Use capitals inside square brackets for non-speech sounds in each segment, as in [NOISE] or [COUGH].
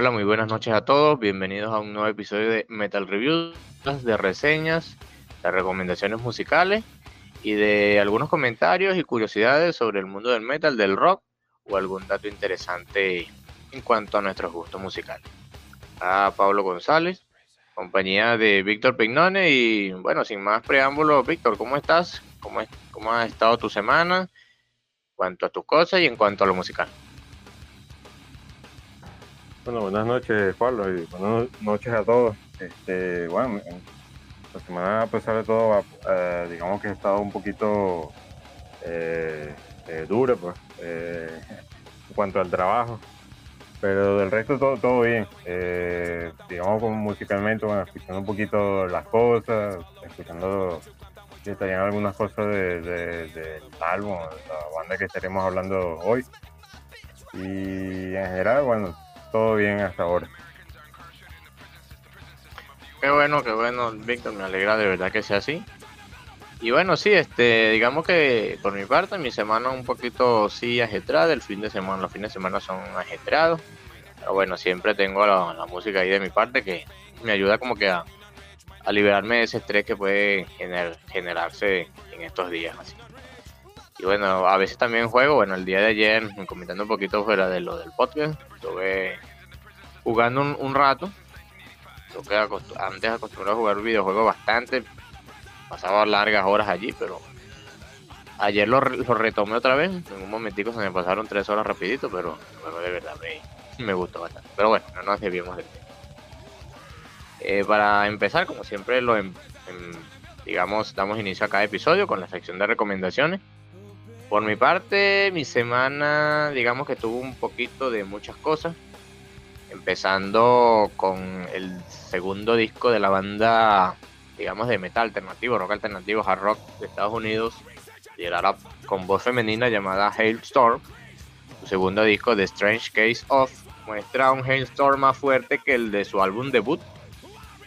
Hola, muy buenas noches a todos. Bienvenidos a un nuevo episodio de Metal Reviews, de reseñas, de recomendaciones musicales y de algunos comentarios y curiosidades sobre el mundo del metal, del rock o algún dato interesante en cuanto a nuestros gustos musicales. A Pablo González, compañía de Víctor Pignone y bueno, sin más preámbulos, Víctor, ¿cómo estás? ¿Cómo, es, ¿Cómo ha estado tu semana? En cuanto a tus cosas y en cuanto a lo musical. Bueno, buenas noches, Pablo, y buenas noches a todos. Este, bueno, la semana, a pesar de todo, eh, digamos que ha estado un poquito eh, eh dura, pues, eh, en cuanto al trabajo. Pero del resto todo, todo bien. digamos como musicalmente, bueno, escuchando un poquito las cosas, escuchando detallan algunas cosas del de, álbum, la banda que estaremos hablando hoy. Y en general, bueno, todo bien hasta ahora. Qué bueno, qué bueno, Víctor, me alegra de verdad que sea así. Y bueno, sí, este, digamos que por mi parte, mi semana un poquito sí ajetrada, el fin de semana, los fines de semana son ajetreados. Pero bueno, siempre tengo la, música ahí de mi parte que me ayuda como que a, liberarme de ese estrés que puede generarse en estos días. Así. Y bueno, a veces también juego. Bueno, el día de ayer, comentando un poquito fuera de lo del podcast, estuve jugando un, rato. Antes acostumbrado a jugar videojuegos bastante. Pasaba largas horas allí, pero ayer lo, retomé otra vez. En un momentico se me pasaron tres horas rapidito, pero de verdad me, gustó bastante. Pero bueno, no nos desviemos del tema. Eh, para empezar, como siempre, lo em, em, digamos, damos inicio a cada episodio con la sección de recomendaciones. Por mi parte, mi semana, digamos que tuvo un poquito de muchas cosas. Empezando con el segundo disco de la banda, digamos, de metal alternativo, rock alternativo, hard rock de Estados Unidos, liderada con voz femenina llamada Hailstorm. Su segundo disco, The Strange Case of, muestra un Hailstorm más fuerte que el de su álbum debut,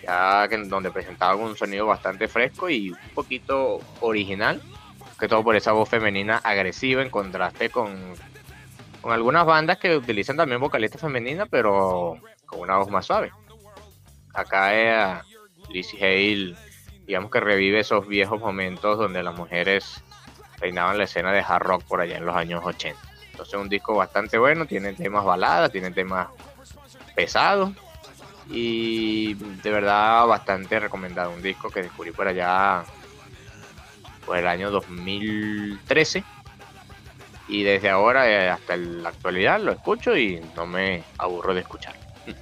ya que donde presentaba un sonido bastante fresco y un poquito original que todo por esa voz femenina agresiva en contraste con, con algunas bandas que utilizan también vocalistas femeninas, pero con una voz más suave. Acá es Lizzie Hale, digamos que revive esos viejos momentos donde las mujeres reinaban la escena de hard rock por allá en los años 80. Entonces un disco bastante bueno, tiene temas baladas, tiene temas pesados y de verdad bastante recomendado. Un disco que descubrí por allá por el año 2013 y desde ahora eh, hasta la actualidad lo escucho y no me aburro de escucharlo. [LAUGHS]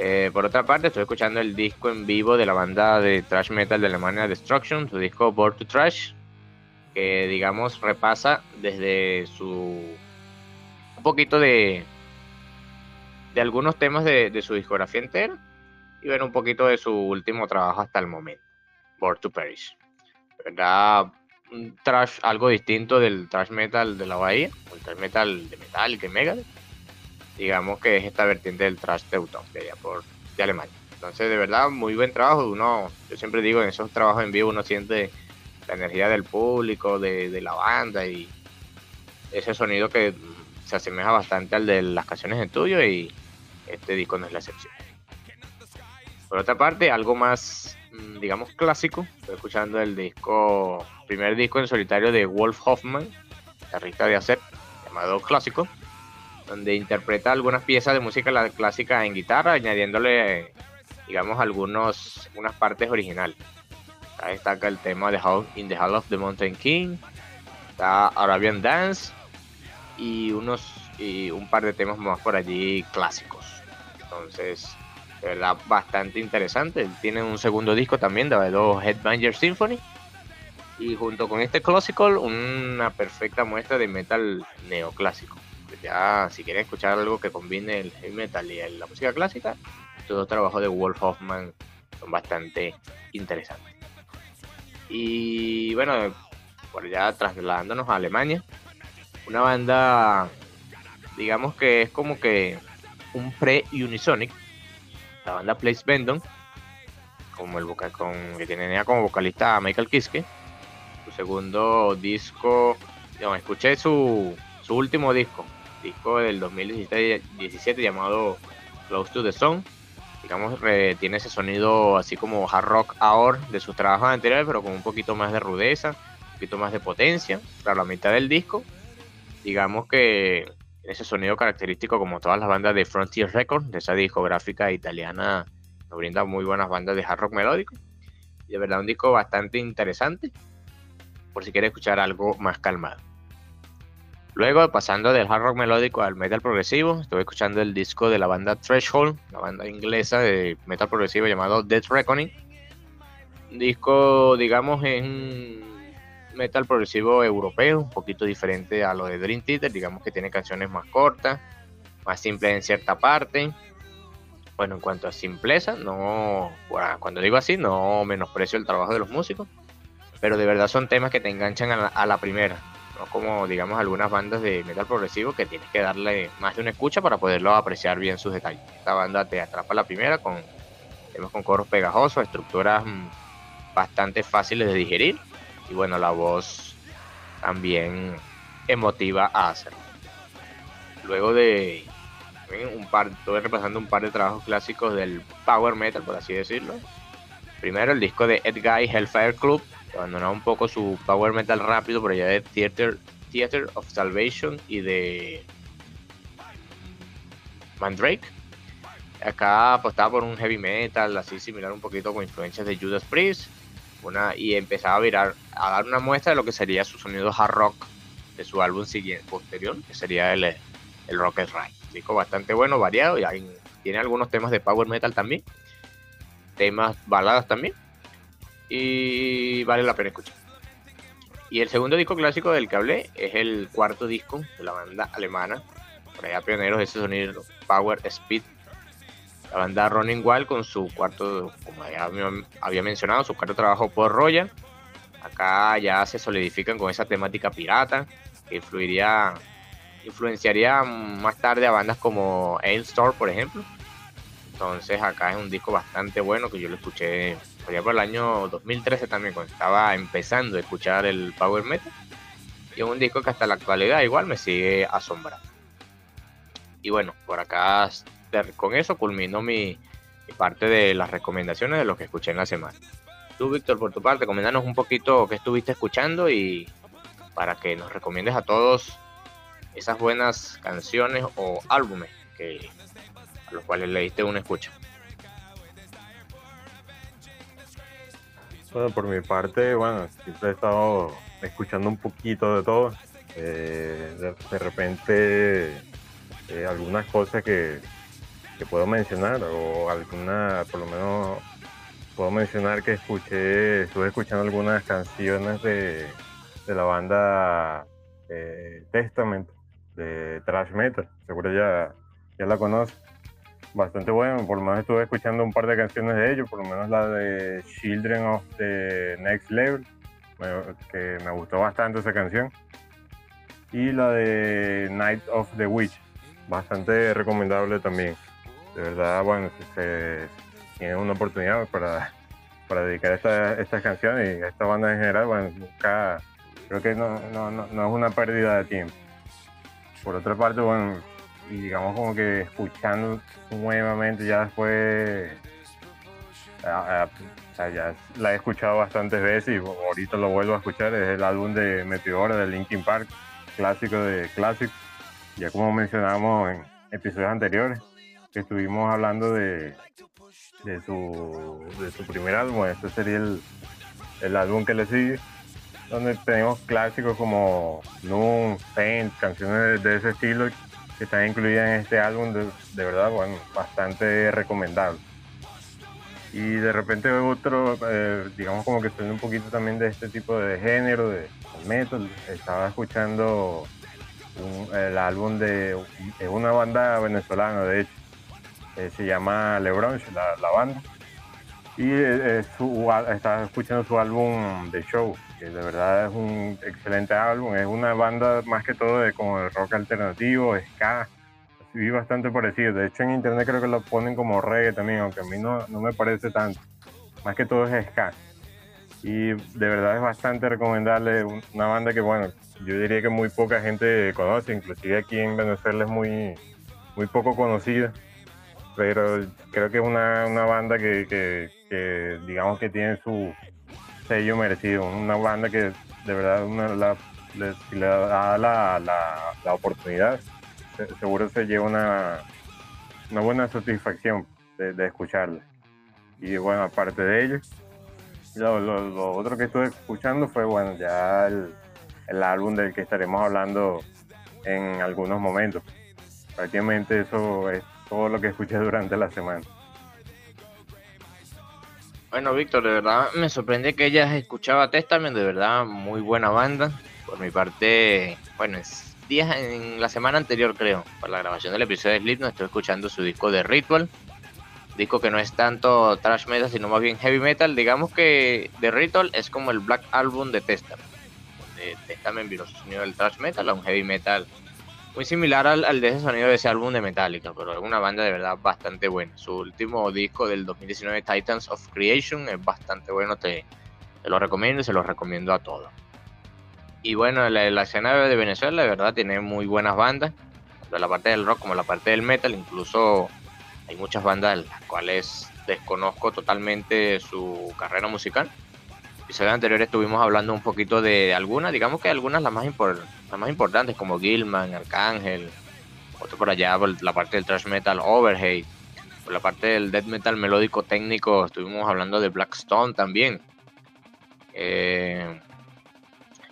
Eh, por otra parte, estoy escuchando el disco en vivo de la banda de thrash metal de Alemania Destruction, su disco Born to Trash, que digamos repasa desde su un poquito de de algunos temas de, de su discografía entera y ver un poquito de su último trabajo hasta el momento, Born to Perish. Un trash algo distinto del trash metal de la bahía, o el trash metal de metal que Megadeth. Digamos que es esta vertiente del trash teutón de de Alemania. Entonces, de verdad, muy buen trabajo. Uno, yo siempre digo, en esos trabajos en vivo uno siente la energía del público, de, la banda y ese sonido que se asemeja bastante al de las canciones de estudio y este disco no es la excepción. Por otra parte, algo más Mm, digamos, clásico. Estoy escuchando el disco, primer disco en solitario de Wolf Hoffman, guitarrista de ACEP, llamado Clásico, donde interpreta algunas piezas de música clásica en guitarra, añadiéndole, digamos, algunos, unas partes originales. Destaca el tema de How in the Hall of the Mountain King, está Arabian Dance y unos y un par de temas más por allí clásicos. Entonces, de verdad bastante interesante. Tiene un segundo disco también de los Headbanger Symphony. Y junto con este Classical, una perfecta muestra de metal neoclásico. Ya, si quieren escuchar algo que combine el heavy metal y la música clásica, estos dos trabajos de Wolf Hoffman son bastante interesantes. Y bueno, por ya trasladándonos a Alemania, una banda, digamos que es como que un pre-Unisonic, la banda Place Bendon, como el vocal, con, que tenía como vocalista Michael Kiske. Su segundo disco, digamos, escuché su, su último disco, disco del 2017 llamado Close to the Sun. Digamos, tiene ese sonido así como hard rock ahora de sus trabajos anteriores, pero con un poquito más de rudeza, un poquito más de potencia. Para la mitad del disco, digamos que ese sonido característico como todas las bandas de Frontier Records, de esa discográfica italiana, nos brinda muy buenas bandas de hard rock melódico. De verdad un disco bastante interesante, por si quieres escuchar algo más calmado. Luego, pasando del hard rock melódico al metal progresivo, estuve escuchando el disco de la banda Threshold, la banda inglesa de metal progresivo llamado Death Reckoning. Un disco, digamos, en metal progresivo europeo, un poquito diferente a lo de Dream Theater, digamos que tiene canciones más cortas, más simples en cierta parte. Bueno, en cuanto a simpleza, no, cuando digo así, no menosprecio el trabajo de los músicos, pero de verdad son temas que te enganchan a la primera no como digamos algunas bandas de metal progresivo que tienes que darle más de una escucha para poderlo apreciar bien sus detalles. Esta banda te atrapa la primera con temas con coros pegajosos, estructuras mm, bastante fáciles de digerir y bueno, la voz también emotiva a hacerlo. Luego de un par, estoy repasando un par de trabajos clásicos del power metal, por así decirlo. Primero el disco de Ed Guy Hellfire Club, abandonó un poco su power metal rápido por allá de Theater, Theater of Salvation y de Mandrake. Acá apostaba por un heavy metal así similar un poquito con influencias de Judas Priest. Y empezaba a virar, a dar una muestra de lo que sería su sonido hard rock de su álbum siguiente, posterior, que sería el, el Rocket Ride. Disco bastante bueno, variado, y tiene algunos temas de power metal también, temas baladas también, y vale la pena escuchar. Y el segundo disco clásico del que hablé es el cuarto disco de la banda alemana, por allá pioneros de ese sonido Power Speed. La banda Running Wild con su cuarto, como ya había mencionado, su cuarto trabajo por Royal. Acá ya se solidifican con esa temática pirata que influiría, influenciaría más tarde a bandas como Store por ejemplo. Entonces acá es un disco bastante bueno que yo lo escuché ya por el año 2013 también, cuando estaba empezando a escuchar el Power Metal. Y es un disco que hasta la actualidad igual me sigue asombrando. Y bueno, por acá con eso culmino mi, parte de las recomendaciones de lo que escuché en la semana. Tú, Víctor, por tu parte, recomendanos un poquito qué estuviste escuchando y para que nos recomiendes a todos esas buenas canciones o álbumes que, a los cuales le diste una escucha. Bueno, por mi parte, bueno, siempre he estado escuchando un poquito de todo. Eh, de, repente, eh, algunas cosas que, puedo mencionar, o alguna, por lo menos, puedo mencionar que escuché, estuve escuchando algunas canciones de, la banda eh, Testament, de Trash Metal. Seguro ya, ya la conoces bastante bueno. Por lo menos estuve escuchando un par de canciones de ellos, por lo menos la de Children of the Next Level, que me gustó bastante esa canción. Y la de Night of the Witch, bastante recomendable también. De verdad, bueno, se tiene una oportunidad para, para dedicar esta, estas canciones y esta banda en general, bueno, nunca, creo que no, no, no, es una pérdida de tiempo. Por otra parte, bueno, y digamos como que escuchando nuevamente ya después ya la he escuchado bastantes veces y ahorita lo vuelvo a escuchar es el álbum de Meteora de Linkin Park clásico de Classic ya como mencionamos en episodios anteriores que estuvimos hablando de de su, de su primer álbum este sería el, el álbum que le sigue donde tenemos clásicos como Noon, Paint, canciones de ese estilo que están incluidas en este álbum, de, verdad, bueno, bastante recomendable. Y de repente otro, eh, digamos como que estoy un poquito también de este tipo de género, de metal. Estaba escuchando el álbum de una banda venezolana, de hecho, eh, se llama Lebron, la, la banda. Y eh, estaba escuchando su álbum de show, que de verdad es un excelente álbum. Es una banda más que todo de como de rock alternativo, ska, así bastante parecido. De hecho en internet creo que lo ponen como reggae también, aunque a mí no, no me parece tanto. Más que todo es ska. Y de verdad es bastante recomendable una banda que bueno, yo diría que muy poca gente conoce, inclusive aquí en Venezuela es muy, muy poco conocida. Pero creo que es una, una banda que, que, digamos que tiene su sello merecido, una banda que de verdad una, la, le, da la, la, oportunidad, seguro se lleva una, una buena satisfacción de, de escucharla. Y bueno, aparte de ello, lo, lo, otro que estuve escuchando fue, bueno, ya el, el álbum del que estaremos hablando en algunos momentos. Prácticamente eso es todo lo que escuché durante la semana. Bueno, Víctor, de verdad me sorprende que hayas escuchado Testament, de verdad, muy buena banda. Por mi parte, bueno, es días en la semana anterior, creo, para la grabación del episodio de Slipknot, estoy escuchando su disco de Ritual. Disco que no es tanto thrash metal, sino más bien heavy metal. Digamos que The Ritual es como el Black Album de Testament. De Testament vino su sonido del thrash metal a un heavy metal muy similar al, de ese sonido de ese álbum de Metallica, pero es una banda de verdad bastante buena. Su último disco del 2019, Titans of Creation, es bastante bueno, te, lo recomiendo y se lo recomiendo a todos. Y bueno, la, escena de Venezuela de verdad tiene muy buenas bandas, tanto la parte del rock como la parte del metal, incluso hay muchas bandas las cuales desconozco totalmente su carrera musical episodio anterior estuvimos hablando un poquito de algunas, digamos que algunas las más, las más importantes, como Gilman, Arcángel, otro por allá, por la parte del thrash metal, Overhate, por la parte del death metal melódico técnico, estuvimos hablando de Blackstone también. Eh,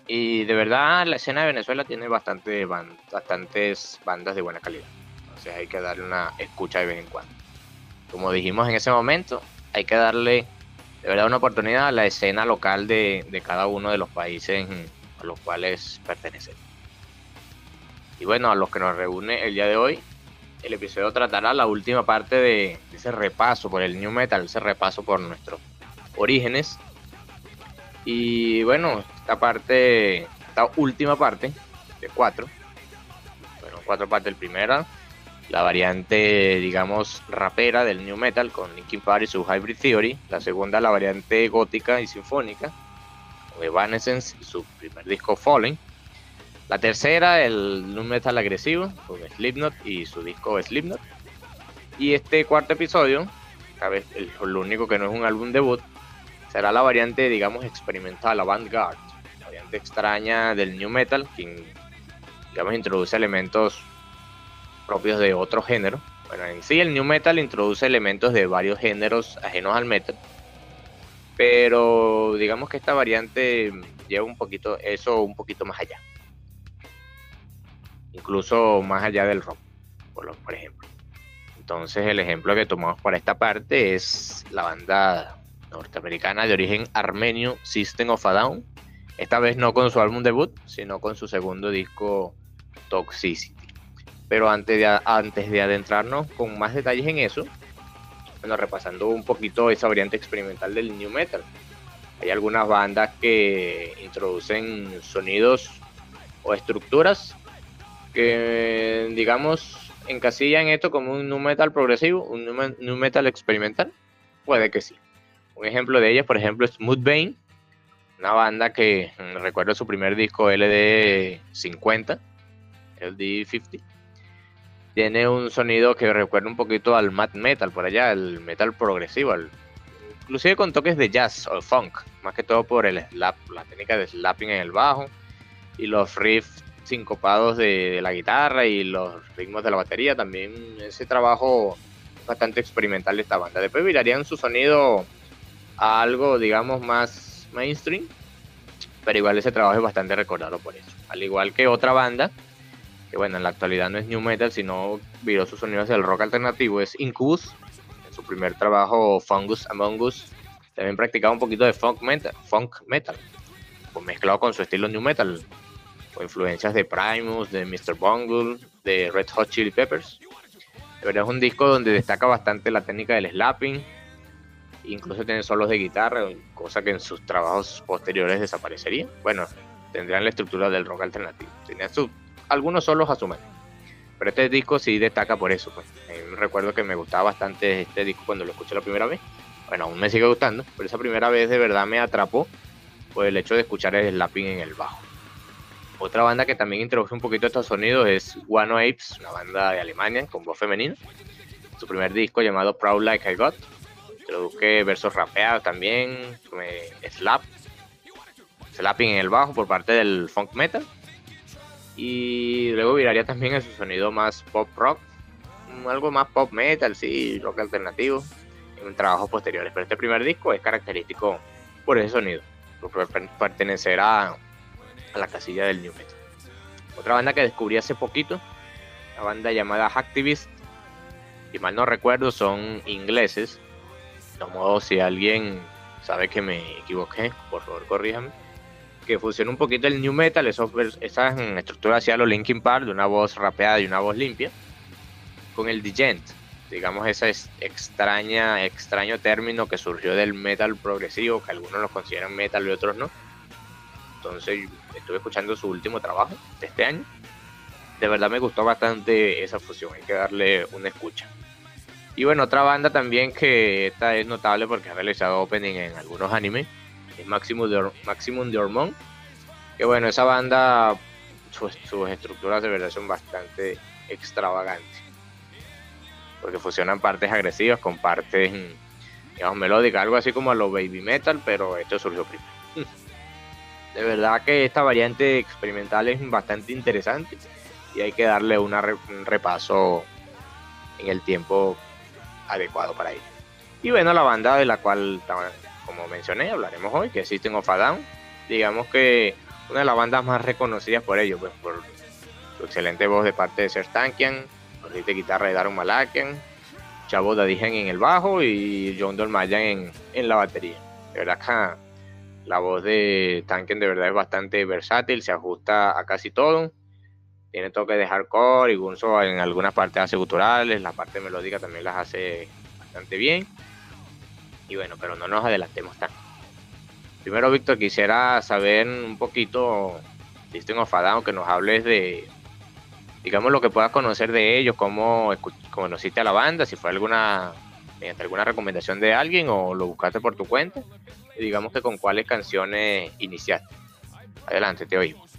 y de verdad la escena de Venezuela tiene bastante bastantes bandas de buena calidad. Entonces hay que darle una escucha de vez en cuando. Como dijimos en ese momento, hay que darle de verdad una oportunidad a la escena local de, cada uno de los países a los cuales pertenecen. Y bueno, a los que nos reúne el día de hoy, el episodio tratará la última parte de, ese repaso por el New Metal, ese repaso por nuestros orígenes. Y bueno, esta parte, esta última parte, de cuatro, bueno, cuatro partes, el primera la variante, digamos, rapera del new metal con Linkin Park y su Hybrid Theory. La segunda, la variante gótica y sinfónica con Evanescence y su primer disco Falling. La tercera, el new metal agresivo con Slipknot y su disco Slipknot. Y este cuarto episodio, vez lo único que no es un álbum debut, será la variante, digamos, experimental, avant-garde, variante extraña del new metal, que digamos introduce elementos propios de otro género. Bueno, en sí el new metal introduce elementos de varios géneros ajenos al metal, pero digamos que esta variante lleva un poquito eso un poquito más allá. Incluso más allá del rock, por, por ejemplo. Entonces el ejemplo que tomamos para esta parte es la banda norteamericana de origen armenio System of a Down. Esta vez no con su álbum debut, sino con su segundo disco Toxicity. Pero antes de, antes de adentrarnos con más detalles en eso, bueno, repasando un poquito esa variante experimental del New Metal. Hay algunas bandas que introducen sonidos o estructuras que, digamos, encasillan esto como un New Metal progresivo, un New Metal experimental. Puede que sí. Un ejemplo de ellas, por ejemplo, es Mudvayne, una banda que mm, recuerdo su primer disco LD50, LD50 tiene un sonido que recuerda un poquito al mat metal por allá, el metal progresivo, inclusive con toques de jazz o funk, más que todo por el slap, la técnica de slapping en el bajo y los riffs sincopados de, la guitarra y los ritmos de la batería, también ese trabajo bastante experimental de esta banda. Después virarían su sonido a algo, digamos, más mainstream, pero igual ese trabajo es bastante recordado por eso. Al igual que otra banda que bueno, en la actualidad no es new metal, sino viró sus sonidos del rock alternativo, es Incubus, en su primer trabajo Fungus Among Us, también practicaba un poquito de funk metal, funk pues mezclado con su estilo new metal, con influencias de Primus, de Mr. Bungle, de Red Hot Chili Peppers. De verdad es un disco donde destaca bastante la técnica del slapping, incluso tiene solos de guitarra, cosa que en sus trabajos posteriores desaparecería. Bueno, tendrían la estructura del rock alternativo. Tenía su algunos solos a su manera. Pero este disco sí destaca por eso. Pues. recuerdo que me gustaba bastante este disco cuando lo escuché la primera vez. Bueno, aún me sigue gustando, pero esa primera vez de verdad me atrapó por el hecho de escuchar el slapping en el bajo. Otra banda que también introduce un poquito estos sonidos es One Apes, una banda de Alemania con voz femenina. su primer disco llamado Proud Like I Got. Introduje versos rapeados también, slap, slapping en el bajo por parte del funk metal. Y luego viraría también a su sonido más pop rock, algo más pop metal, sí, rock alternativo, en trabajos posteriores. Pero este primer disco es característico por ese sonido, por pertenecer a, la casilla del new metal. Otra banda que descubrí hace poquito, la banda llamada Activist, si mal no recuerdo, son ingleses. De modo, si alguien sabe que me equivoqué, por favor corríjame que funciona un poquito el new metal, eso, esa estructura hacia lo Linkin Park, de una voz rapeada y una voz limpia, con el Digent, digamos ese extraña, extraño término que surgió del metal progresivo, que algunos lo consideran metal y otros no. Entonces estuve escuchando su último trabajo de este año. De verdad me gustó bastante esa fusión, hay que darle una escucha. Y bueno, otra banda también que esta es notable porque ha realizado opening en algunos animes es Maximum de, Maximum de Hormone. Que bueno, esa banda, sus, estructuras de verdad son bastante extravagantes. Porque fusionan partes agresivas con partes, digamos, melódicas, algo así como a lo baby metal, pero esto surgió primero. [LAUGHS] De verdad que esta variante experimental es bastante interesante y hay que darle un repaso en el tiempo adecuado para ello. Y bueno, la banda de la cual como mencioné, hablaremos hoy, que es System of a Down. Digamos que una de las bandas más reconocidas por ello, pues por su excelente voz de parte de Serge Tankian, por de guitarra de Darren Malakian, Chavo Dadijan en el bajo y John Dolmayan en, la batería. De verdad que la voz de Tankian de verdad es bastante versátil, se ajusta a casi todo. Tiene toque de hardcore y Gunzo en algunas partes hace guturales, la parte melódica también las hace bastante bien. Y bueno, pero no nos adelantemos tanto. Primero, Víctor, quisiera saber un poquito, System of a que nos hables de, digamos, lo que puedas conocer de ellos, cómo conociste a la banda, si fue alguna, mediante alguna recomendación de alguien o lo buscaste por tu cuenta, y digamos que con cuáles canciones iniciaste. Adelante, te oímos.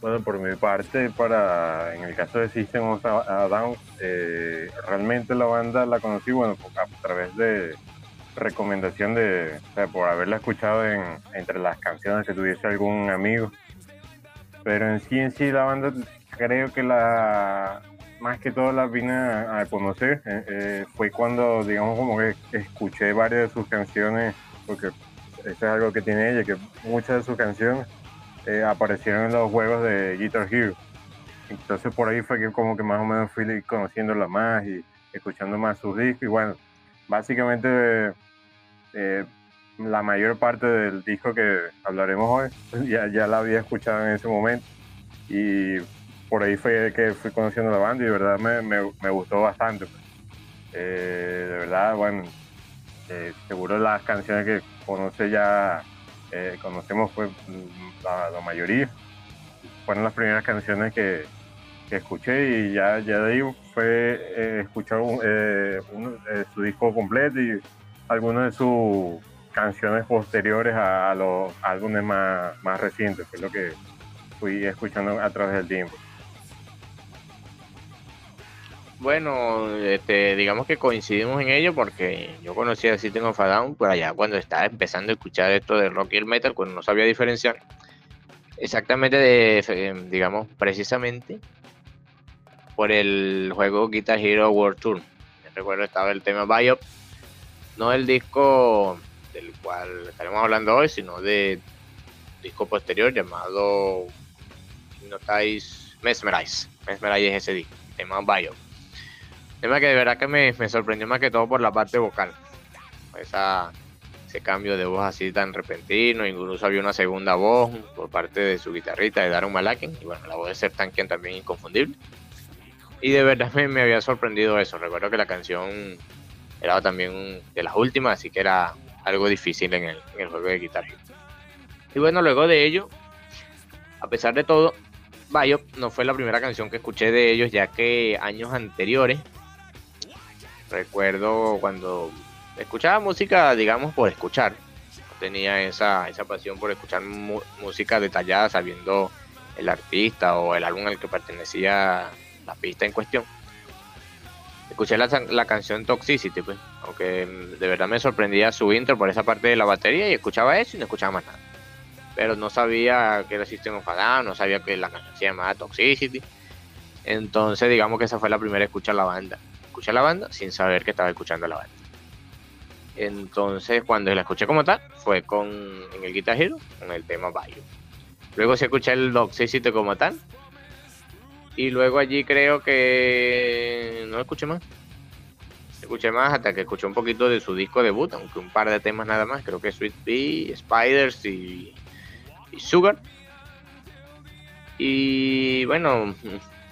Bueno, por mi parte, para en el caso de System of a Down, eh, realmente la banda la conocí, bueno, a través de recomendación de, por haberla escuchado en, entre las canciones que tuviese algún amigo. Pero en sí, en sí, la banda creo que la, más que todo la vine a, conocer, eh, eh, fue cuando, digamos, como que escuché varias de sus canciones, porque eso es algo que tiene ella, que muchas de sus canciones eh, aparecieron en los juegos de Guitar Hero. Entonces por ahí fue que como que más o menos fui conociéndola más y escuchando más sus discos. Y bueno, básicamente eh, la mayor parte del disco que hablaremos hoy [LAUGHS] ya, ya la había escuchado en ese momento. Y por ahí fue que fui conociendo la banda y de verdad me, me, gustó bastante. Eh, de verdad, bueno, seguro las canciones que conoce ya eh, conocemos fue la, mayoría. Fueron las primeras canciones que, escuché y ya, ya de ahí fue eh, escuchar eh, su disco completo y algunas de sus canciones posteriores a, los álbumes más, más recientes, que es lo que fui escuchando a través del tiempo. Bueno, este, digamos que coincidimos en ello porque yo conocí a System of a Down por allá cuando estaba empezando a escuchar esto de rock y el metal, cuando no sabía diferenciar exactamente de, digamos, precisamente por el juego Guitar Hero World Tour. recuerdo estaba el tema Biop, no el disco del cual estaremos hablando hoy, sino de disco posterior llamado Hypnotize Mesmerize. Mesmerize es ese disco, el tema Biop Tema que de verdad que me, sorprendió más que todo por la parte vocal. Esa, ese cambio de voz así tan repentino, incluso había una segunda voz por parte de su guitarrista, de Darren Malaken, y bueno, la voz de Ser Tankian también inconfundible. Y de verdad me, había sorprendido eso. Recuerdo que la canción era también de las últimas, así que era algo difícil en el, en el juego de guitarra. Y bueno, luego de ello, a pesar de todo, Biop no fue la primera canción que escuché de ellos, ya que años anteriores Recuerdo cuando escuchaba música, digamos, por escuchar. Tenía esa, esa pasión por escuchar música detallada, sabiendo el artista o el álbum al que pertenecía la pista en cuestión. Escuché la, la canción Toxicity, pues, aunque de verdad me sorprendía su intro por esa parte de la batería y escuchaba eso y no escuchaba más nada. Pero no sabía que era System of a no sabía que la canción se llamaba Toxicity. Entonces, digamos que esa fue la primera escucha a la banda. Escuché la banda sin saber que estaba escuchando la banda. Entonces, cuando la escuché como tal, fue con en el Guitar Hero, con el tema Bio. Luego sí escuché el Toxicity como tal. Y luego allí creo que no escuché más. Escuché más hasta que escuché un poquito de su disco debut, aunque un par de temas nada más. Creo que Sweet Pea, Spiders y Sugar. Y bueno,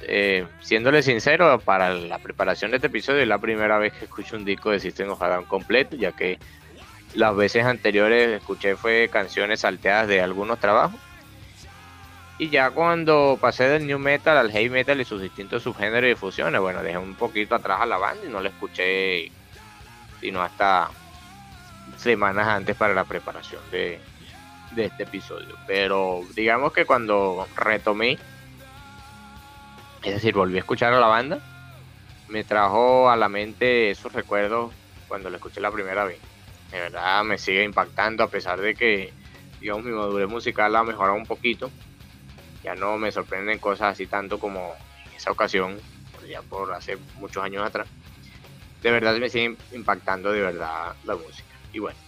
eh, siéndole sincero, para la preparación de este episodio es la primera vez que escucho un disco de System of a Down completo, ya que las veces anteriores escuché fue canciones salteadas de algunos trabajos. Y ya cuando pasé del new metal al heavy metal y sus distintos subgéneros y fusiones, bueno, dejé un poquito atrás a la banda y no la escuché sino hasta semanas antes para la preparación de, de este episodio. Pero digamos que cuando retomé es decir, volví a escuchar a la banda, me trajo a la mente esos recuerdos cuando la escuché la primera vez. De verdad me sigue impactando a pesar de que, digamos, mi madurez musical ha mejorado un poquito. Ya no me sorprenden cosas así tanto como en esa ocasión, ya por hace muchos años atrás. De verdad me sigue impactando de verdad la música. Y bueno,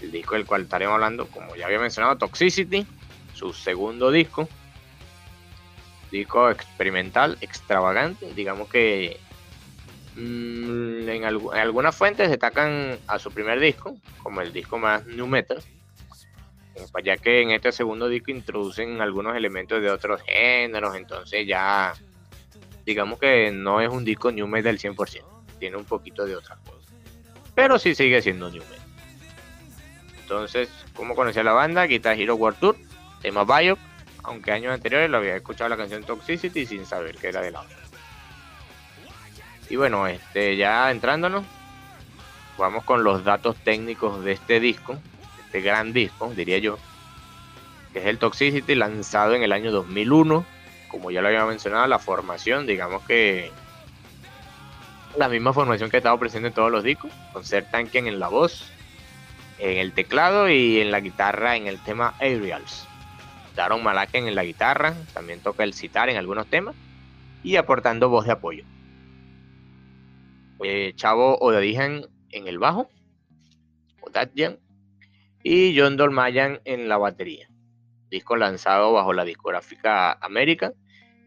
el disco del cual estaremos hablando, como ya había mencionado, Toxicity, su segundo disco, disco experimental, extravagante. Digamos que mm, en, algunas fuentes destacan a su primer disco como el disco más new metal, ya que en este segundo disco introducen algunos elementos de otros géneros, entonces ya digamos que no es un disco new metal 100%, tiene un poquito de otra cosa, pero sí sigue siendo new metal. Entonces, ¿cómo conocí a la banda? Guitar Hero World Tour, tema Biop, aunque años anteriores lo había escuchado la canción Toxicity sin saber que era de la otra. Y bueno, este, ya entrándonos, vamos con los datos técnicos de este disco, este gran disco, diría yo, que es el Toxicity lanzado en el año 2001. Como ya lo había mencionado, la formación, digamos que la misma formación que ha estado presente en todos los discos, con Ser Tanken en la voz, en el teclado y en la guitarra en el tema Aerials. Daron Malaken en la guitarra, también toca el citar en algunos temas y aportando voz de apoyo. Eh, Chavo Odadijan en el bajo, Odadjan, y John Dolmayan en la batería. Disco lanzado bajo la discográfica América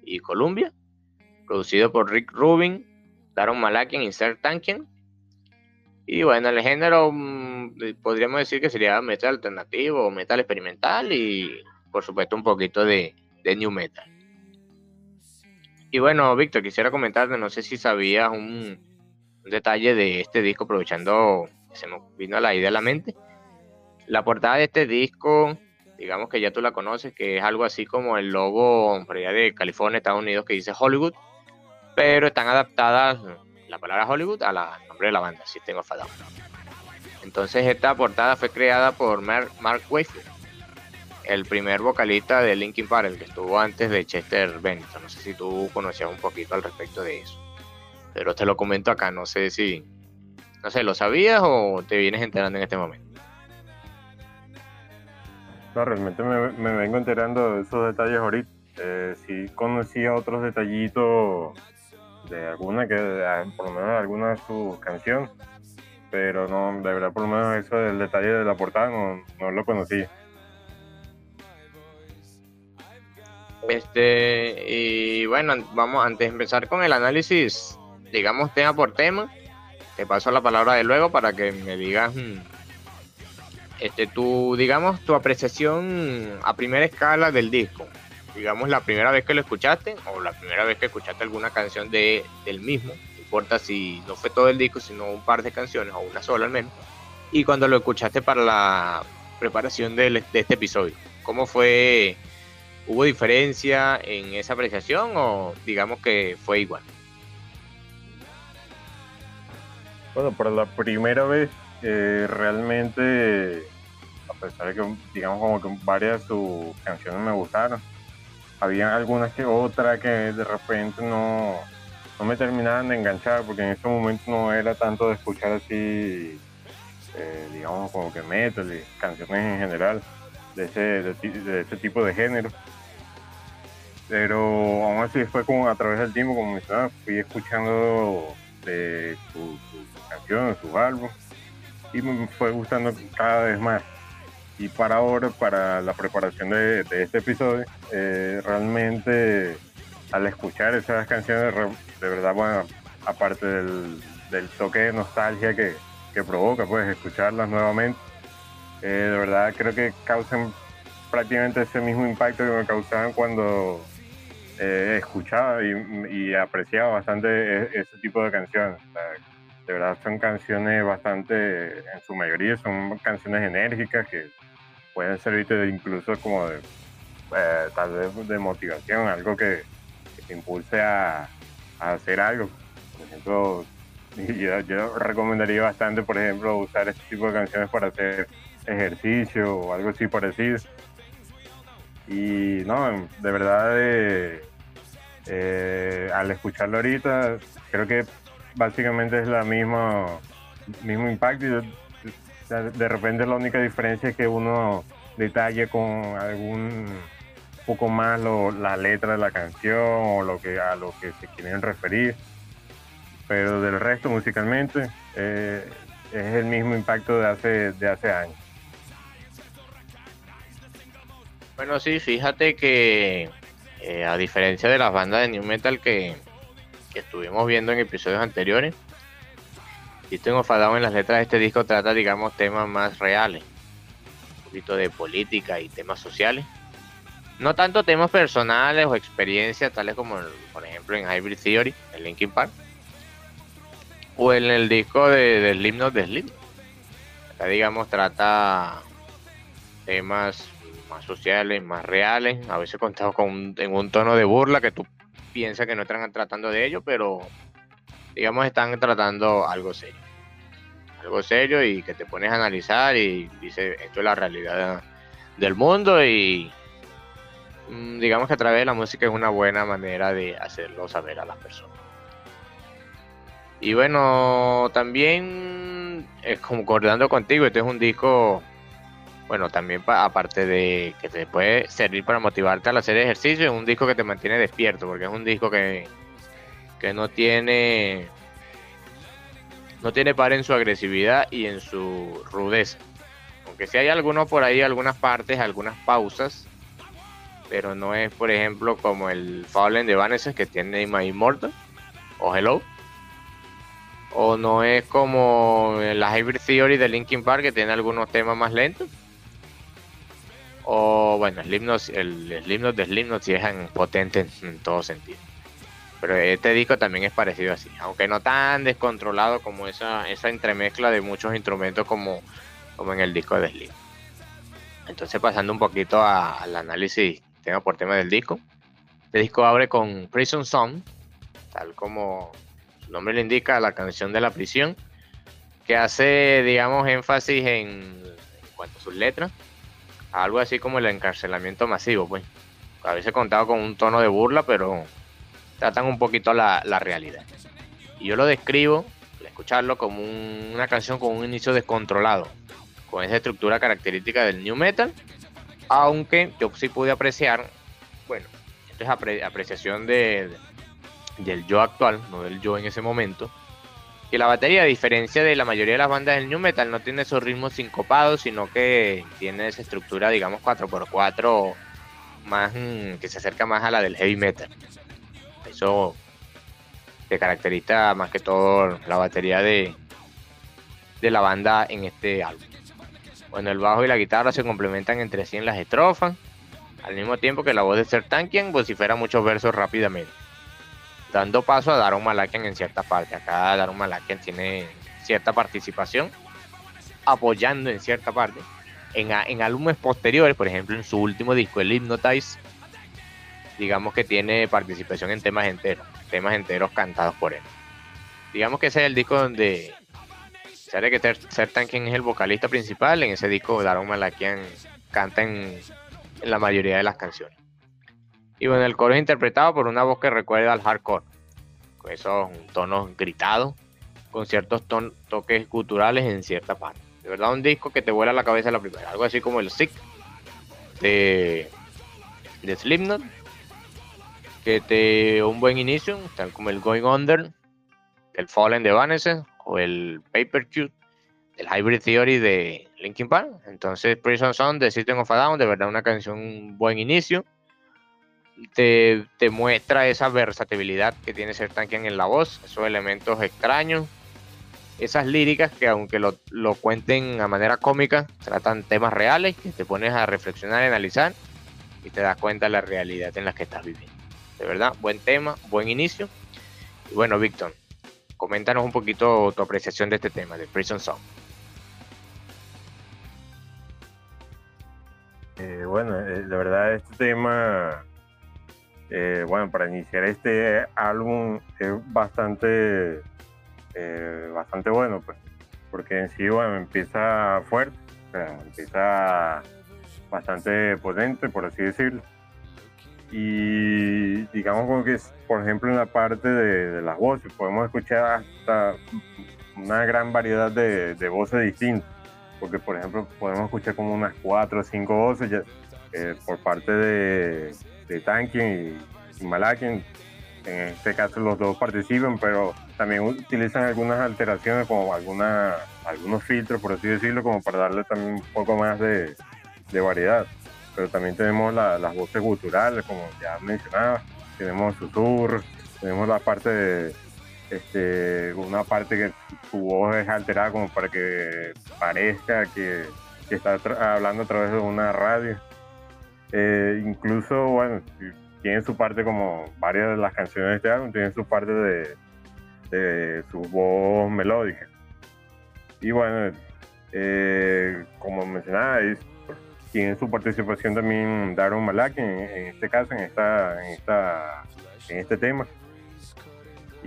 y Columbia, producido por Rick Rubin, Daron Malakian y Ser Tankian. Y bueno, el género mm, podríamos decir que sería metal alternativo o metal experimental y por supuesto un poquito de, New Metal. Y bueno, Víctor, quisiera comentarte, no sé si sabías un, detalle de este disco, aprovechando que se me vino la idea a la mente. La portada de este disco, digamos que ya tú la conoces, que es algo así como el logo de California, Estados Unidos, que dice Hollywood, pero están adaptadas la palabra Hollywood a la nombre de la banda, si tengo Down. Entonces esta portada fue creada por Mark, Mark el primer vocalista de Linkin Park, el que estuvo antes de Chester Bennington. No sé si tú conocías un poquito al respecto de eso. Pero te lo comento acá, no sé si, no sé, ¿lo sabías o te vienes enterando en este momento? No, realmente me, vengo enterando de esos detalles ahorita. Eh, sí conocía otros detallitos de alguna que, por lo menos de alguna de sus canciones, pero no, de verdad por lo menos eso del detalle de la portada no, no lo conocía. Este, y bueno, vamos, antes de empezar con el análisis, digamos tema por tema, te paso la palabra de luego para que me digas, mm, este, tu, digamos, tu apreciación a primera escala del disco. Digamos, la primera vez que lo escuchaste o la primera vez que escuchaste alguna canción de, del mismo, no importa si no fue todo el disco, sino un par de canciones o una sola al menos. Y cuando lo escuchaste para la preparación de este episodio, ¿cómo fue ¿Hubo diferencia en esa apreciación o digamos que fue igual? Bueno, para la primera vez eh, realmente, a pesar de que digamos como que varias de sus canciones me gustaron, había algunas que otra que de repente no, no me terminaban de enganchar porque en ese momento no era tanto de escuchar así, eh, digamos, como que metal y canciones en general de ese, de, ese tipo de género. Pero aún así fue como a través del tiempo, como mencionaba, fui escuchando de sus canciones, sus álbumes, y me fue gustando cada vez más. Y para ahora, para la preparación de, este episodio, eh, realmente al escuchar esas canciones, de verdad, bueno, aparte del, toque de nostalgia que, provoca, pues escucharlas nuevamente, eh, de verdad creo que causan prácticamente ese mismo impacto que me causaban cuando eh, escuchaba y, apreciaba bastante e, ese tipo de canciones. de verdad son canciones bastante, en su mayoría son canciones enérgicas que pueden servirte incluso como de, eh, tal vez de motivación, algo que, te impulse a, hacer algo. Por ejemplo, [LAUGHS] yo, recomendaría bastante, por ejemplo, usar este tipo de canciones para hacer ejercicio o algo así parecido. Y no, de verdad, eh, eh, al escucharlo ahorita, creo que básicamente es la misma mismo impacto. De repente la única diferencia es que uno detalle con algún poco más la letra de la canción o lo que a lo que se quieren referir. Pero del resto musicalmente eh, es el mismo impacto de hace, de hace años. Bueno, sí, fíjate que eh, a diferencia de las bandas de New Metal que, que estuvimos viendo en episodios anteriores, tengo enfadado en las letras de este disco trata, digamos, temas más reales. Un poquito de política y temas sociales. No tanto temas personales o experiencias, tales como, por ejemplo, en Hybrid Theory, en Linkin Park. O en el disco de, del himno de Slim. Acá, digamos, trata temas más sociales, más reales. A veces contados con en un tono de burla que tú piensas que no están tratando de ello, pero digamos, están tratando algo serio. Algo serio y que te pones a analizar y dice, esto es la realidad del mundo y mm, digamos que a través de la música es una buena manera de hacerlo saber a las personas. Y bueno, también es concordando contigo, este es un disco, bueno, también aparte de que te puede servir para motivarte a hacer ejercicio, es un disco que te mantiene despierto, porque es un disco que que no tiene no tiene par en su agresividad y en su rudeza. Aunque si hay algunos por ahí, algunas partes, algunas pausas, pero no es, por ejemplo, como el Fallen de Vanessa que tiene My Immortal o Hello. O no es como la Hybrid Theory de Linkin Park que tiene algunos temas más lentos. O bueno, himno, el, el de Slipknot sí es potente en todo sentido. Pero este disco también es parecido así, aunque no tan descontrolado como esa, esa entremezcla de muchos instrumentos como, como en el disco de Slim. Entonces pasando un poquito al análisis tema por tema del disco. Este disco abre con Prison Song, tal como su nombre le indica, la canción de la prisión, que hace, digamos, énfasis en cuanto a sus letras, algo así como el encarcelamiento masivo, pues. A veces contado con un tono de burla, pero tratan un poquito la, realidad. Y yo lo describo, al escucharlo, como una canción con un inicio descontrolado, con esa estructura característica del new metal, aunque yo sí pude apreciar, bueno, esto es apreciación de, del yo actual, no del yo en ese momento, que la batería, a diferencia de la mayoría de las bandas del new metal, no tiene esos ritmos sincopados, sino que tiene esa estructura, digamos, 4x4 más mm, que se acerca más a la del heavy metal. Eso te caracteriza más que todo la batería de, de la banda en este álbum. Bueno, el bajo y la guitarra se complementan entre sí en las estrofas, al mismo tiempo que la voz de Sertankian vocifera muchos versos rápidamente, dando paso a Daron Malakian en cierta parte. Acá Daron Malakian tiene cierta participación, apoyando en cierta parte. En, en álbumes posteriores, por ejemplo en su último disco, el Hypnotize, digamos que tiene participación en temas enteros, temas enteros cantados por él. Digamos que ese es el disco donde sabe que Sertan quien es el vocalista principal, en ese disco Daron Malakian canta en, la mayoría de las canciones. Y bueno, el coro es interpretado por una voz que recuerda al hardcore, con esos tonos gritados, con ciertos toques culturales en cierta parte. De verdad, un disco que te vuela la cabeza la primera, algo así como el Sick de, de Slipknot, que te un buen inicio, tal como el Going Under, el Fallen de Vanessa o el Paper Cute el Hybrid Theory de Linkin Park. Entonces, Prison Song de System of a Down, de verdad una canción, un buen inicio. Te, muestra esa versatilidad que tiene ser Tankian en la voz, esos elementos extraños, esas líricas que aunque lo, lo, cuenten a manera cómica, tratan temas reales que te pones a reflexionar y analizar y te das cuenta de la realidad en la que estás viviendo. De verdad, buen tema, buen inicio. Y bueno, Víctor, coméntanos un poquito tu apreciación de este tema, de Prison Song. Eh, bueno, eh, la verdad este tema, eh, bueno, para iniciar este álbum es bastante, bastante bueno, pues, porque en sí, bueno, empieza fuerte, empieza bastante potente, por así decirlo. Y digamos como que, por ejemplo, en la parte de, las voces, podemos escuchar hasta una gran variedad de voces distintas porque por ejemplo podemos escuchar como unas cuatro o cinco voces eh, por parte de, de Tankin y, Malakin. En este caso los dos participan, pero también utilizan algunas alteraciones como alguna, algunos filtros, por así decirlo, como para darle también un poco más de, variedad. Pero también tenemos las voces culturales, como ya mencionaba, tenemos susurros, tenemos la parte de este, una parte que su voz es alterada como para que parezca que, está hablando a través de una radio. Eh, incluso, bueno, tiene su parte como varias de las canciones de este álbum, tienen su parte de, de su voz melódica. Y bueno, eh, como mencionaba, tiene su participación también Daron Malak en, en, este caso, en esta, en esta, en este tema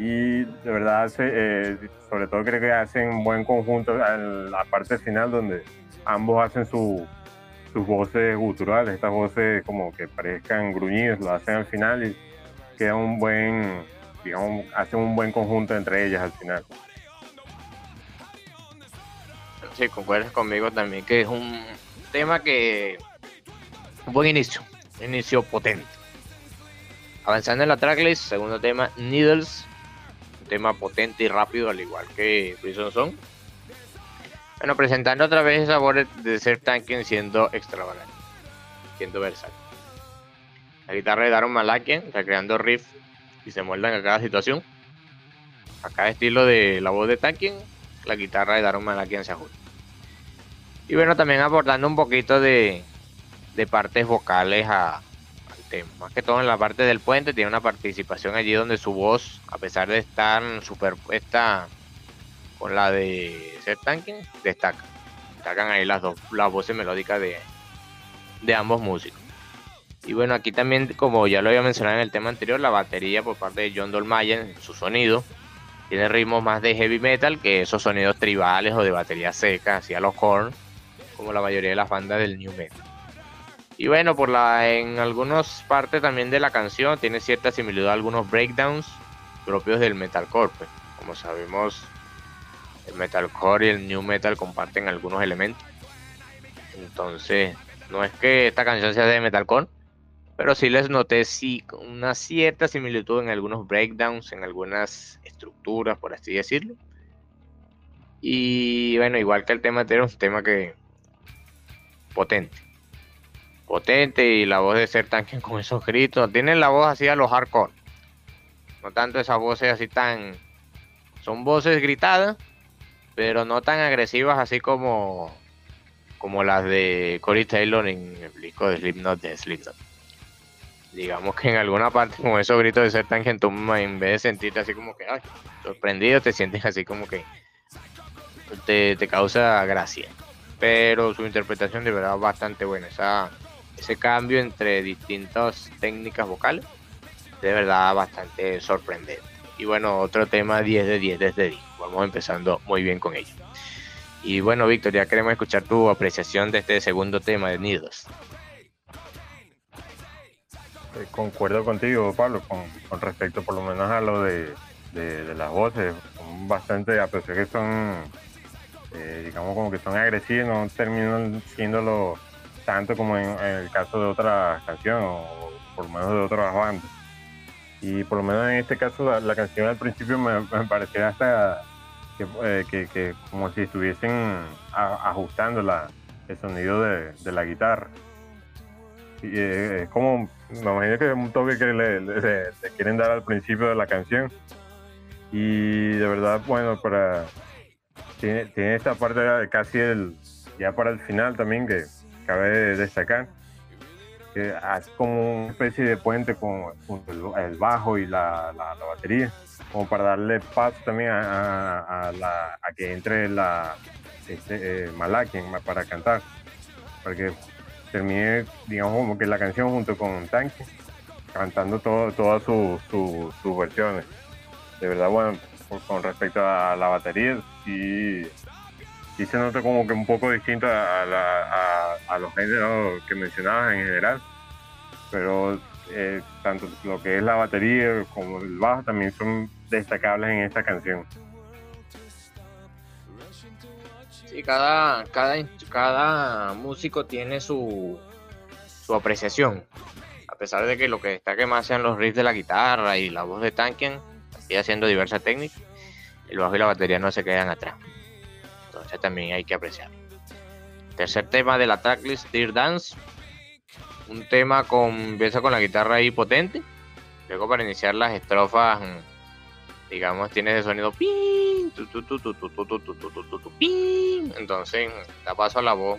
y de verdad, eh, sobre todo creo que hacen un buen conjunto en la parte final donde ambos hacen sus voces guturales, estas voces como que parezcan gruñidos, lo hacen al final y queda un buen, digamos, hacen un buen conjunto entre ellas al final. Sí, concuerdas conmigo también que es un tema que un buen inicio, un inicio potente. Avanzando en la tracklist, segundo tema, Needles, tema potente y rápido, al igual que Prison Song. Bueno, presentando otra vez sabores de ser tanque siendo extravagante, siendo versátil. La guitarra de Daron Malakian, recreando riff y se moldan a cada situación. A cada estilo de la voz de Tankin, la guitarra de Daron Malakian se ajusta. Y bueno, también aportando un poquito de, partes vocales a, más que todo en la parte del puente, tiene una participación allí donde su voz, a pesar de estar superpuesta con la de Seth Tankin, destaca. Destacan ahí las dos, las voces melódicas de, de ambos músicos. Y bueno, aquí también, como ya lo había mencionado en el tema anterior, la batería por parte de John Dolmayer, en su sonido, tiene ritmos más de heavy metal que esos sonidos tribales o de batería seca, hacia los horns, como la mayoría de las bandas del new metal. Y bueno, por la en algunas partes también de la canción tiene cierta similitud a algunos breakdowns propios del metalcore. Pues. Como sabemos, el metalcore y el new metal comparten algunos elementos. Entonces, no es que esta canción sea de metalcore, pero sí les noté sí una cierta similitud en algunos breakdowns, en algunas estructuras, por así decirlo. Y bueno, igual que el tema anterior, un tema que potente potente y la voz de ser tanque con esos gritos. Tienen la voz así a los hardcore. No tanto esas voces así tan. Son voces gritadas, pero no tan agresivas así como como las de Corey Taylor en el disco de Slipknot de Slipknot. Digamos que en alguna parte con esos gritos de ser tan en vez de sentirte así como que ay, sorprendido, te sientes así como que te, causa gracia. Pero su interpretación de verdad bastante buena. Esa, ese cambio entre distintas técnicas vocales, de verdad bastante sorprendente. Y bueno, otro tema 10 de 10 desde disco. Vamos empezando muy bien con ello. Y bueno, Víctor, ya queremos escuchar tu apreciación de este segundo tema de Nidos. Eh, concuerdo contigo, Pablo, con, respecto por lo menos a lo de, las voces. Son bastante, a que son, eh, digamos, como que son agresivos, no terminan siéndolo tanto como en, el caso de otras canciones o por lo menos de otras bandas. Y por lo menos en este caso la, canción al principio me, parecía hasta eh, que, como si estuviesen ajustando la, el sonido de, la guitarra. Y, es como me imagino que es un toque que le, quieren dar al principio de la canción. Y de verdad, bueno, para tiene, tiene esta parte casi el, ya para el final también que cabe destacar, que hace como una especie de puente con, el, bajo y la, batería, como para darle paso también a, la, a que entre la este, eh, para cantar, para que terminé, digamos, como que la canción junto con Tanque, cantando todo, todas sus su, versiones. De verdad, bueno, con respecto a la batería, sí, se nota como que un poco distinto a, a, los géneros que mencionabas en general, pero eh, tanto lo que es la batería como el bajo también son destacables en esta canción. Sí, cada, cada, cada músico tiene su, su apreciación. A pesar de que lo que destaque más sean los riffs de la guitarra y la voz de Tanken, sigue haciendo diversas técnicas, el bajo y la batería no se quedan atrás. Entonces también hay que apreciar. Tercer tema de la tracklist, Dear Dance. Un tema con empieza con la guitarra ahí potente. Luego para iniciar las estrofas digamos, tiene ese sonido pin, entonces da paso a la voz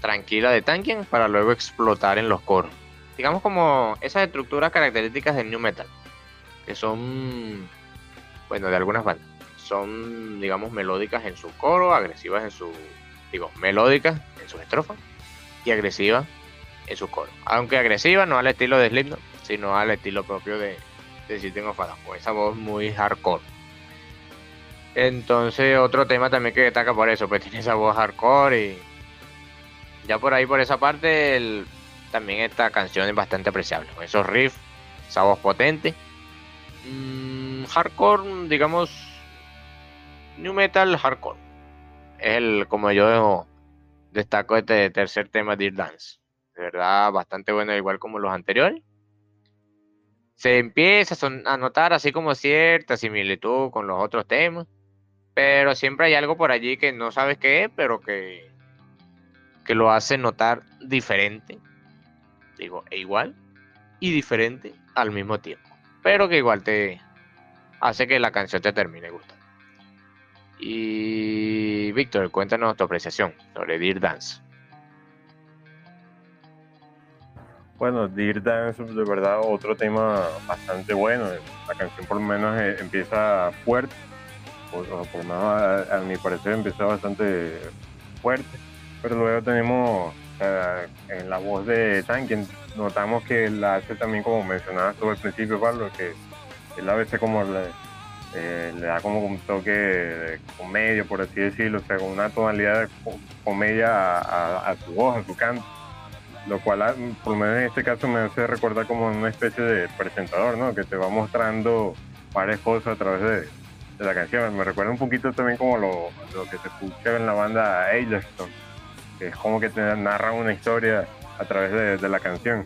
tranquila de Tankian para luego explotar en los coros. Digamos como esas estructuras características del new metal, que son, bueno, de algunas bandas, son, digamos, melódicas en su coro, agresivas en su, digo, melódicas en sus estrofas y agresivas en su coro. Aunque agresivas no al estilo de Slipknot, sino al estilo propio de, de tengo of con esa voz muy hardcore. Entonces, otro tema también que destaca por eso, pues [LAUGHS] tiene esa voz hardcore y ya por ahí, por esa parte, también esta canción es bastante apreciable, con esos riffs, esa voz potente. Mm, hardcore, digamos, new metal hardcore. Es el, como yo destaco este tercer tema de Dance. De verdad, bastante bueno, igual como los anteriores se empieza a notar así como cierta similitud con los otros temas, pero siempre hay algo por allí que no sabes qué es, pero que, que lo hace notar diferente, digo, e igual y diferente al mismo tiempo, pero que igual te hace que la canción te termine gustando. Y Víctor, cuéntanos tu apreciación sobre Dear Dance. Bueno, Dear Dance de verdad otro tema bastante bueno. La canción por lo menos eh, empieza fuerte, por lo menos a, mi parecer empieza bastante fuerte, pero luego tenemos en la voz de Tankin, notamos que la hace también como mencionabas tú al principio, Pablo, que él a veces como le, eh, da como un toque de comedia, por así decirlo, o sea, con una tonalidad de comedia a su voz, a su canto lo cual ah, por lo menos en este caso me hace recordar como una especie de presentador, ¿no? Que te va mostrando varias cosas a través de, la canción. Me recuerda un poquito también como lo, que se escucha en la banda Aileston, que es como que te narran una historia a través de, la canción.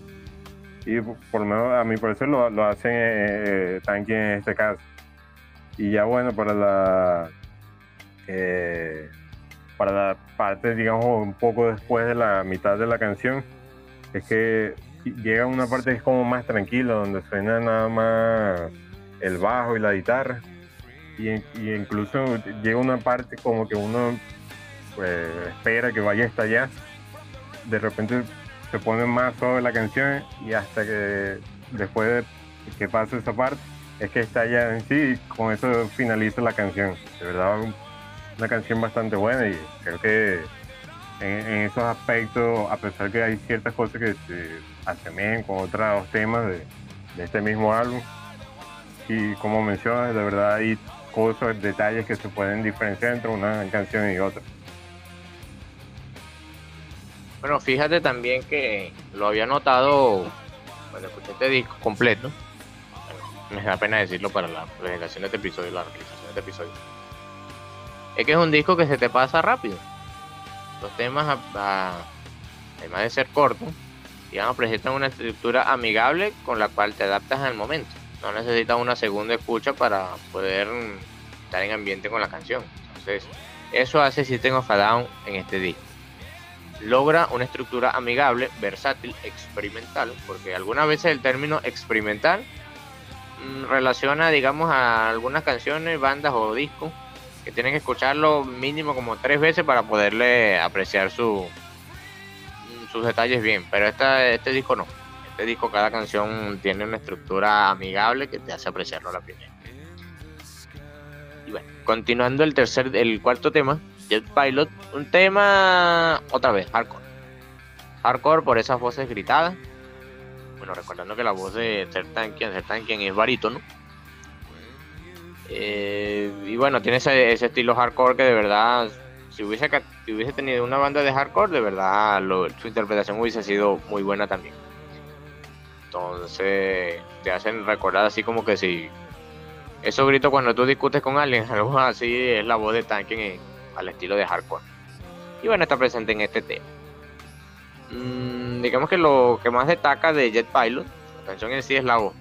Y por lo menos a mi parecer lo, lo hacen eh, eh en este caso. Y ya bueno, para la... Eh, para la parte, digamos, un poco después de la mitad de la canción, es que llega una parte que es como más tranquila, donde suena nada más el bajo y la guitarra. Y, incluso llega una parte como que uno pues, espera que vaya a estallar. De repente se pone más suave la canción y hasta que después de que pase esa parte es que estalla en sí y con eso finaliza la canción. De verdad, una canción bastante buena y creo que en, esos aspectos, a pesar que hay ciertas cosas que se asemejan con otros temas de, este mismo álbum. Y como mencionas, de verdad hay cosas, detalles que se pueden diferenciar entre una canción y otra. Bueno, fíjate también que lo había notado cuando escuché este disco completo, me da pena decirlo para la presentación de este episodio, la realización de este episodio, es que es un disco que se te pasa rápido. Los temas, además de ser cortos, digamos, presentan una estructura amigable con la cual te adaptas al momento. No necesitas una segunda escucha para poder estar en ambiente con la canción. Entonces, eso hace System of a Down en este disco. Logra una estructura amigable, versátil, experimental, porque algunas veces el término experimental mm, relaciona, digamos, a algunas canciones, bandas o discos que tienen que escucharlo mínimo como tres veces para poderle apreciar su, sus detalles bien, pero esta, este disco no. Este disco, cada canción tiene una estructura amigable que te hace apreciarlo a la primera. Y bueno, continuando el tercer, el cuarto tema, Jet Pilot, un tema otra vez, hardcore. Hardcore por esas voces gritadas. Bueno, recordando que la voz de Sertankian, Sertankian es barítono. Eh, y bueno, tiene ese, estilo hardcore que de verdad si hubiese, hubiese tenido una banda de hardcore, de verdad su interpretación hubiese sido muy buena también. Entonces te hacen recordar así como que si esos gritos cuando tú discutes con alguien, [LAUGHS] algo así es la voz de Tanken al estilo de hardcore. Y bueno, está presente en este tema. Mm, digamos que lo que más destaca de Jet Pilot, la canción en sí es la voz.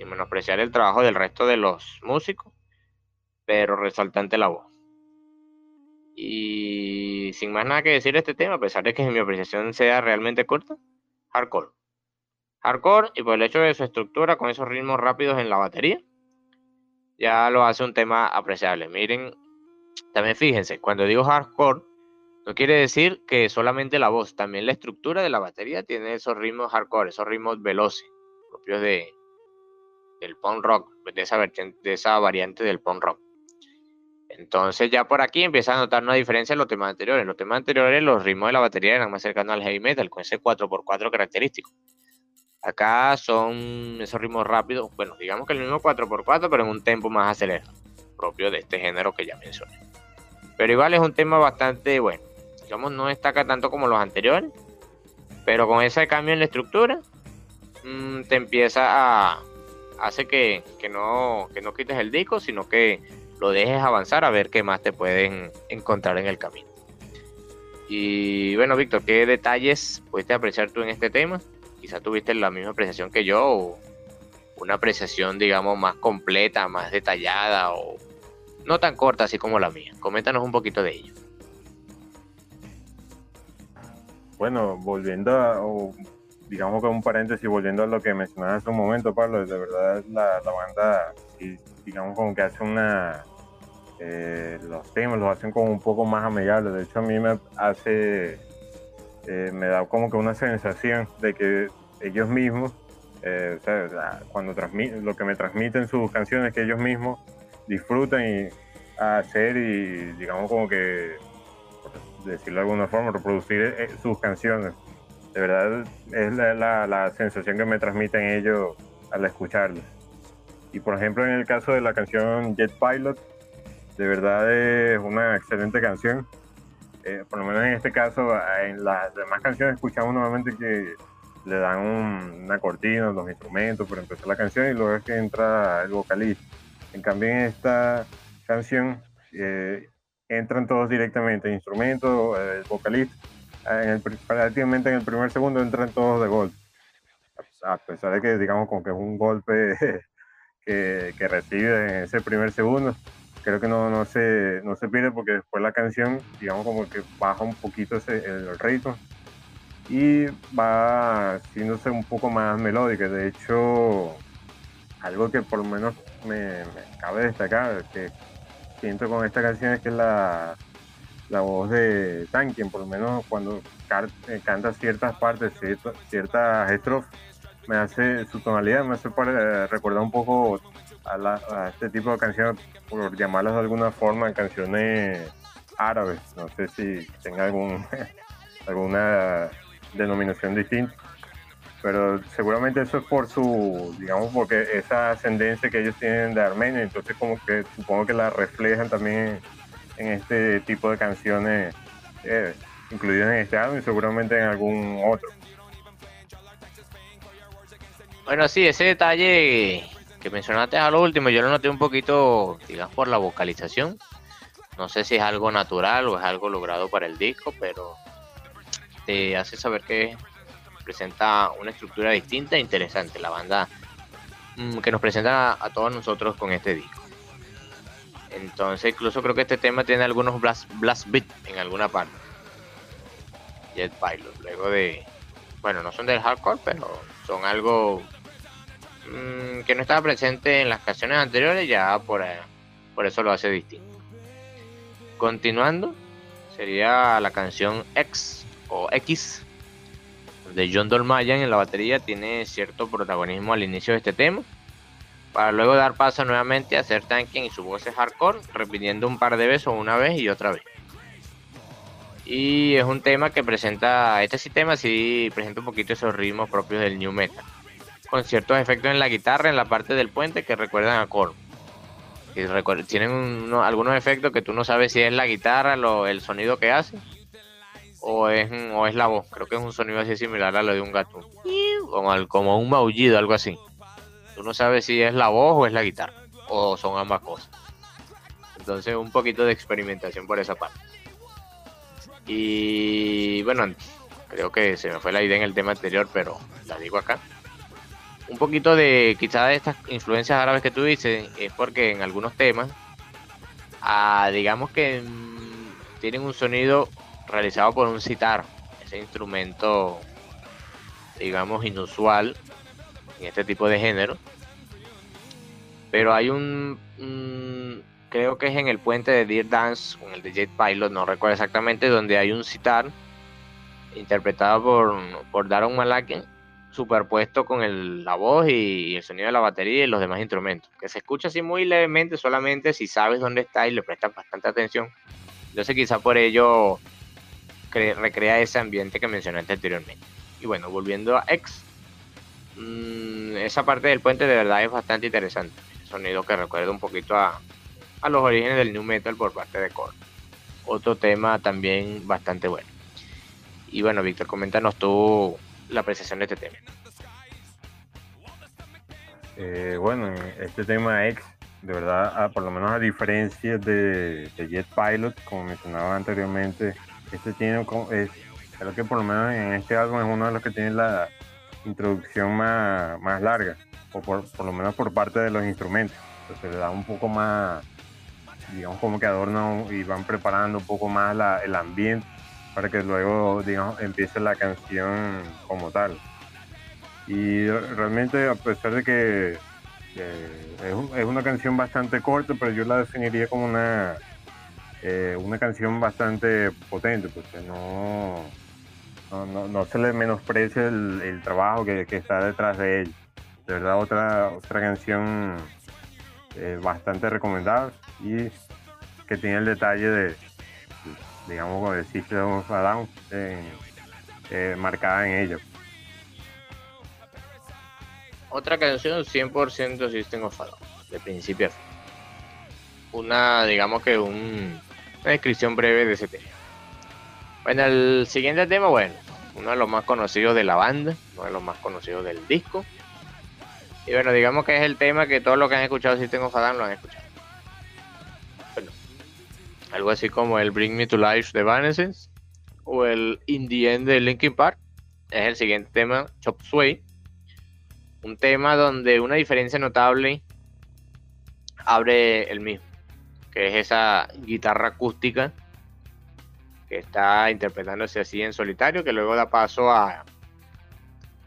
Y menospreciar el trabajo del resto de los músicos, pero resaltante la voz. Y sin más nada que decir de este tema, a pesar de que mi apreciación sea realmente corta, hardcore. Hardcore y por el hecho de su estructura con esos ritmos rápidos en la batería, ya lo hace un tema apreciable. Miren, también fíjense, cuando digo hardcore, no quiere decir que solamente la voz, también la estructura de la batería tiene esos ritmos hardcore, esos ritmos veloces, propios de, del punk rock, de esa, de esa variante del punk rock. Entonces ya por aquí empieza a notar una diferencia en los temas anteriores. Los temas anteriores los ritmos de la batería eran más cercanos al heavy metal, con ese 4x4 característico. Acá son esos ritmos rápidos, bueno, digamos que el mismo 4x4, pero en un tempo más acelerado, propio de este género que ya mencioné. Pero igual es un tema bastante bueno. Digamos, no destaca tanto como los anteriores, pero con ese cambio en la estructura, mm, te empieza a... hace que, que, no, que no quites el disco, sino que lo dejes avanzar a ver qué más te pueden encontrar en el camino. Y bueno, Víctor, ¿qué detalles pudiste apreciar tú en este tema? Quizá tuviste la misma apreciación que yo o una apreciación, digamos, más completa, más detallada o no tan corta así como la mía. Coméntanos un poquito de ello. Bueno, volviendo a, digamos que un paréntesis, volviendo a lo que mencionaste hace un momento, Pablo, de verdad la, la banda, digamos como que hace una, eh, los temas los hacen como un poco más amigables. De hecho, a mí me hace, eh, me da como que una sensación de que ellos mismos, eh, o sea, cuando transmiten, lo que me transmiten sus canciones, que ellos mismos disfrutan y hacer y, digamos, como que, decirlo de alguna forma, reproducir sus canciones. De verdad, es la, sensación que me transmiten ellos al escucharlos. Y por ejemplo, en el caso de la canción Jet Pilot, de verdad es una excelente canción. Eh, por lo menos en este caso, en las demás canciones escuchamos nuevamente que le dan una cortina, los instrumentos para empezar la canción y luego es que entra el vocalista. En cambio, en esta canción eh, entran todos directamente, instrumentos, el vocalista. En el, prácticamente en el primer segundo entran todos de golpe. A pesar de que, digamos, como que es un golpe [LAUGHS] que, que recibe en ese primer segundo, creo que no, no, se, no se pierde porque después la canción, digamos, como que baja un poquito ese, el ritmo y va haciéndose un poco más melódica. De hecho, algo que por lo menos me, cabe destacar, que siento con esta canción es que la, la voz de Tankin, por lo menos cuando eh, canta ciertas partes, ciertas, estrofas, me hace su tonalidad, me hace recordar un poco a, este tipo de canciones, por llamarlas de alguna forma, canciones árabes. No sé si tenga algún, [LAUGHS] alguna denominación distinta. Pero seguramente eso es por su, digamos, porque esa ascendencia que ellos tienen de Armenia, entonces como que supongo que la reflejan también en este tipo de canciones, eh, incluidas en este álbum y seguramente en algún otro. Bueno, sí, ese detalle que mencionaste a lo último, yo lo noté un poquito, digamos, por la vocalización. No sé si es algo natural o es algo logrado para el disco, pero te hace saber que presenta una estructura distinta e interesante. La banda mm, que nos presenta a, todos nosotros con este disco. Entonces, incluso creo que este tema tiene algunos blast, blast beat en alguna parte. Jet Pilot, luego de. Bueno, no son del hardcore, pero son algo mm, que no estaba presente en las canciones anteriores, ya por, eh, por eso lo hace distinto. Continuando, sería la canción X o X de John Dolmayan en la batería tiene cierto protagonismo al inicio de este tema, para luego dar paso nuevamente a hacer tanking y su voz es hardcore, repitiendo un par de veces una vez y otra vez. Y es un tema que presenta, este sistema sí presenta un poquito esos ritmos propios del new metal, con ciertos efectos en la guitarra, en la parte del puente que recuerdan a Korn. tienen algunos efectos que tú no sabes si es la guitarra, lo, el sonido que hace, o es, o es la voz. Creo que es un sonido así similar a lo de un gato. Como, como un maullido, algo así. Tú no sabes si es la voz o es la guitarra. O son ambas cosas. Entonces un poquito de experimentación por esa parte. Y bueno, creo que se me fue la idea en el tema anterior, pero la digo acá. Un poquito de quizás de estas influencias árabes que tú dices es porque en algunos temas, ah, digamos que mm, tienen un sonido realizado por un sitar, ese instrumento, digamos, inusual en este tipo de género. Pero hay un, creo que es en el puente de Deer Dance, con el de Jet Pilot, no recuerdo exactamente, donde hay un sitar interpretado por, por Daron Malaken, superpuesto con el, la voz y, el sonido de la batería y los demás instrumentos, que se escucha así muy levemente solamente si sabes dónde está y le prestas bastante atención. Entonces quizá por ello recrea ese ambiente que mencionaste anteriormente. Y bueno, volviendo a X, mm, esa parte del puente de verdad es bastante interesante. Sonido que recuerda un poquito a, a los orígenes del new metal por parte de Korn. Otro tema también bastante bueno. Y bueno, Víctor, coméntanos tú la apreciación de este tema. Eh, bueno, este tema X, de verdad, por lo menos a diferencia de, de Jet Pilot, como mencionaba anteriormente, este tiene, es, creo que por lo menos en este álbum es uno de los que tiene la introducción más, más larga, o por, por lo menos por parte de los instrumentos. Entonces le da un poco más, digamos como que adornan y van preparando un poco más la, el ambiente para que luego, digamos, empiece la canción como tal. Y realmente, a pesar de que es, es, una canción bastante corta, pero yo la definiría como una eh, una canción bastante potente, porque no, no, no, se le menosprecia el, trabajo que, está detrás de ella. De verdad, otra, otra canción eh, bastante recomendable y que tiene el detalle de, digamos, como de System of a marcada en ella. Otra canción 100% System of a de principio a fin. Una, digamos que un una descripción breve de ese tema. Bueno, el siguiente tema, bueno, uno de los más conocidos de la banda, uno de los más conocidos del disco. Y bueno, digamos que es el tema que todos los que han escuchado si tengo Fadam lo han escuchado. Bueno, algo así como el Bring Me to Life de Evanescence o el In the End de Linkin Park. Es el siguiente tema, Chop Sway. Un tema donde una diferencia notable abre el mismo que es esa guitarra acústica que está interpretándose así en solitario, que luego da paso a,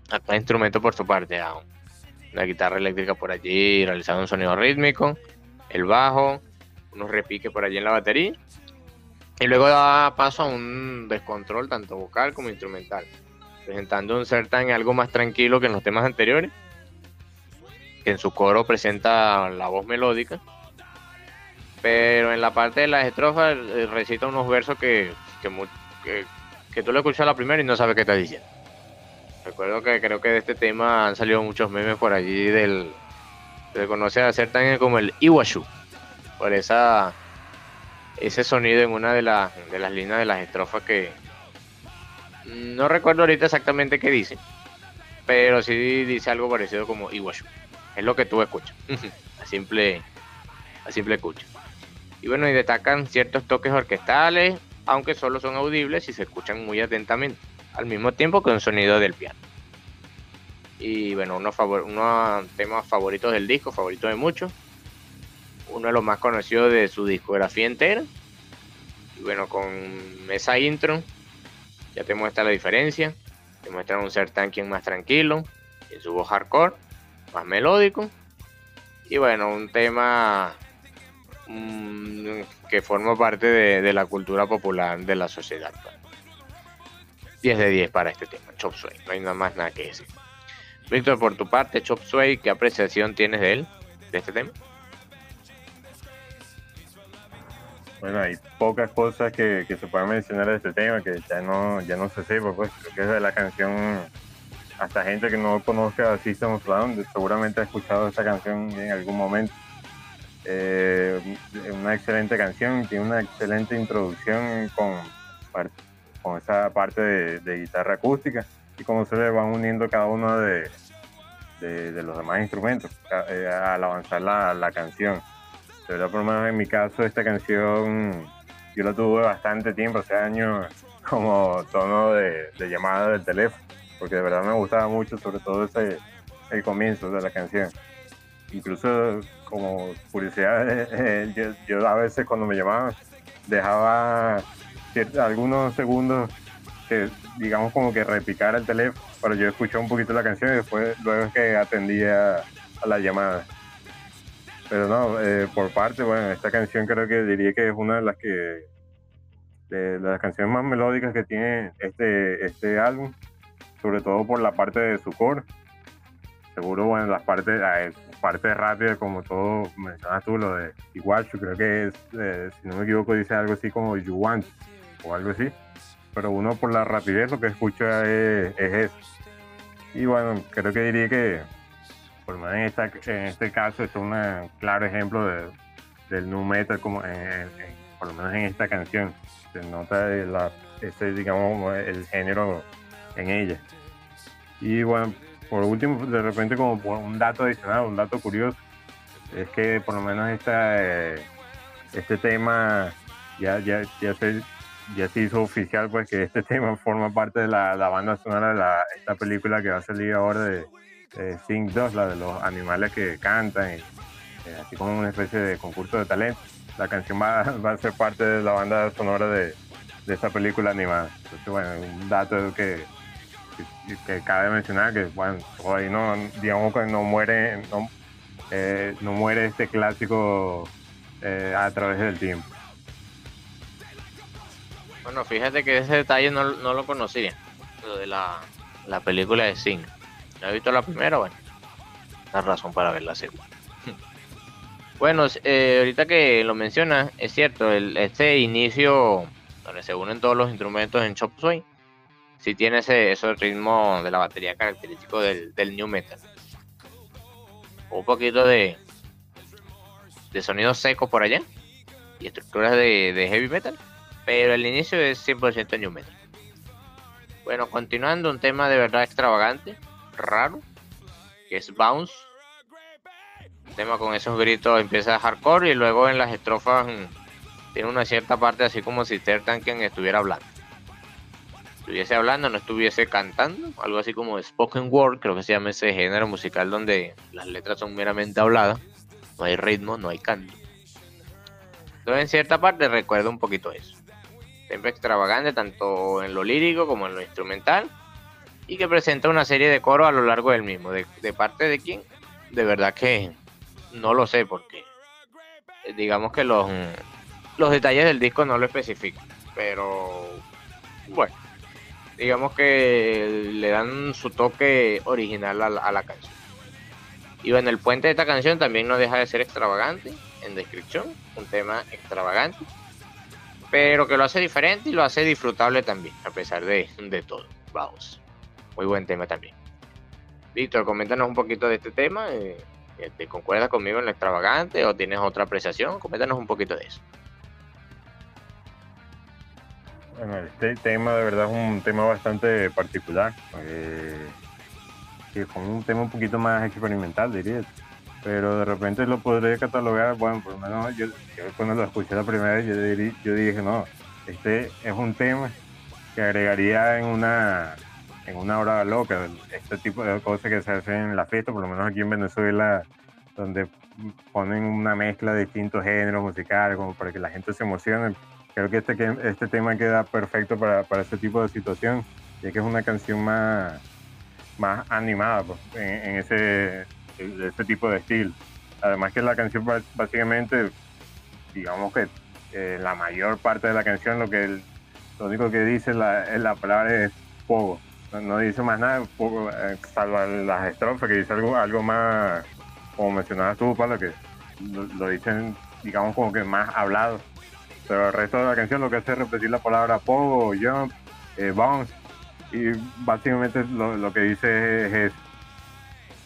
a cada instrumento por su parte, a una guitarra eléctrica por allí realizando un sonido rítmico, el bajo, unos repiques por allí en la batería, y luego da paso a un descontrol tanto vocal como instrumental, presentando un tan algo más tranquilo que en los temas anteriores, que en su coro presenta la voz melódica pero en la parte de las estrofas eh, recita unos versos que, que, tú lo escuchas la primera y no sabes qué está diciendo. Recuerdo que creo que de este tema han salido muchos memes por allí del. Se conoce a ser tan como el Iwashu. Por esa ese sonido en una de, las de las líneas de las estrofas que no recuerdo ahorita exactamente qué dice, pero sí dice algo parecido como Iwashu. Es lo que tú escuchas, [LAUGHS] a simple, a simple escucha. Y bueno, y destacan ciertos toques orquestales, aunque solo son audibles y se escuchan muy atentamente, al mismo tiempo que un sonido del piano. Y bueno, favor unos temas favoritos del disco, favoritos de muchos. Uno de los más conocidos de su discografía entera. Y bueno, con esa intro ya te muestra la diferencia. Te muestran un ser tanking más tranquilo, en su voz hardcore, más melódico. Y bueno, un tema que forma parte de, la cultura popular de la sociedad. 10 de 10 para este tema, Chop Suey, no hay nada más nada que decir. Víctor, por tu parte, Chop Suey, ¿qué apreciación tienes de él, de este tema? Bueno, hay pocas cosas que, se puedan mencionar de este tema que ya no, ya no se sepa, pues creo que es de la canción, hasta gente que no conozca a System of seguramente ha escuchado esta canción en algún momento. Eh, una excelente canción, tiene una excelente introducción con, con esa parte de, guitarra acústica y cómo se le van uniendo cada uno de, de, los demás instrumentos eh, al avanzar la, la canción de verdad, por lo menos en mi caso, esta canción yo la tuve bastante tiempo, hace años, [LAUGHS] como tono de, llamada del teléfono, porque de verdad me gustaba mucho, sobre todo ese, el comienzo de la canción. Incluso como curiosidad, yo, yo, a veces cuando me llamaban dejaba algunos segundos que digamos como que repicara el teléfono para yo escuchar un poquito la canción y después luego es que atendía a la llamada. Pero no, eh, por parte, bueno, esta canción creo que diría que es una de las que de las canciones más melódicas que tiene este, este álbum, sobre todo por la parte de su core. Seguro, bueno, las partes, parte rápida, como todo mencionas tú, lo de Iguachu, creo que es, eh, si no me equivoco, dice algo así como You Want o algo así. Pero uno por la rapidez lo que escucha es, es eso. Y bueno, creo que diría que por lo menos en, esta, en este caso es un claro ejemplo de, del nu metal como por lo menos en esta canción se nota la, ese digamos el género en ella y bueno por último de repente como un dato adicional un dato curioso es que por lo menos esta, eh, este tema ya, ya, ya se ya se hizo oficial pues que este [LAUGHS] tema forma parte de la, la banda sonora de la, esta película que va a salir ahora de, eh, Sing 2, la de los animales que cantan, eh, así como una especie de concurso de talento. La canción [LAUGHS] va, a ser parte de la banda sonora de, de esta película animada. Entonces, bueno, un dato que, que, cabe mencionar que, bueno, ahí no, digamos que no muere, no, eh, no muere este clásico eh, a través del tiempo. Bueno, fíjate que ese detalle no, no lo conocía, lo de la, la película de Sing no he visto la primera, bueno, la razón para ver la segunda. [LAUGHS] bueno, eh, ahorita que lo mencionas, es cierto, el, este inicio donde se unen todos los instrumentos en Chop Suey, sí tiene ese, ese ritmo de la batería característico del, new metal. Un poquito de, sonido seco por allá y estructuras de, heavy metal, pero el inicio es 100% new metal. Bueno, continuando, un tema de verdad extravagante, raro, que es Bounce. El tema con esos gritos empieza hardcore y luego en las estrofas mm, tiene una cierta parte así como si Tanken estuviera hablando. Estuviese hablando, no estuviese cantando, algo así como spoken word, creo que se llama ese género musical donde las letras son meramente habladas, no hay ritmo, no hay canto. Entonces en cierta parte recuerda un poquito eso. Siempre extravagante, tanto en lo lírico como en lo instrumental y que presenta una serie de coros a lo largo del mismo. ¿De, parte de quién? De verdad que no lo sé porque eh, digamos que los, los detalles del disco no lo especifican. Pero bueno, digamos que le dan su toque original a la, canción. Y bueno, el puente de esta canción también no deja de ser extravagante en descripción, un tema extravagante, pero que lo hace diferente y lo hace disfrutable también, a pesar de, de todo. Vamos. Muy buen tema también. Víctor, coméntanos un poquito de este tema. Eh, ¿Te concuerdas conmigo en lo extravagante o tienes otra apreciación? Coméntanos un poquito de eso. Bueno, este tema de verdad es un tema bastante particular. Eh, que con un tema un poquito más experimental, diría. Pero de repente lo podría catalogar, bueno, por lo menos yo, cuando lo escuché la primera vez, yo, yo dije, no, este es un tema que agregaría en una en una hora loca, este tipo de cosas que se hacen en la fiesta, por lo menos aquí en Venezuela, donde ponen una mezcla de distintos géneros musicales como para que la gente se emocione. Creo que este, este tema queda perfecto para, para ese tipo de situación, ya que es una canción más, más animada pues, en, ese, ese tipo de estilo. Además que la canción básicamente, digamos que eh, la mayor parte de la canción lo que lo único que dice la, la palabra es poco no, dice más nada, poco, eh, salvo las estrofas que dice algo, algo más, como mencionabas tú, Pablo, que lo, dicen, digamos, como que más hablado. Pero el resto de la canción lo que hace es repetir la palabra pogo, jump, eh, bounce, y básicamente lo, que dice es, eso.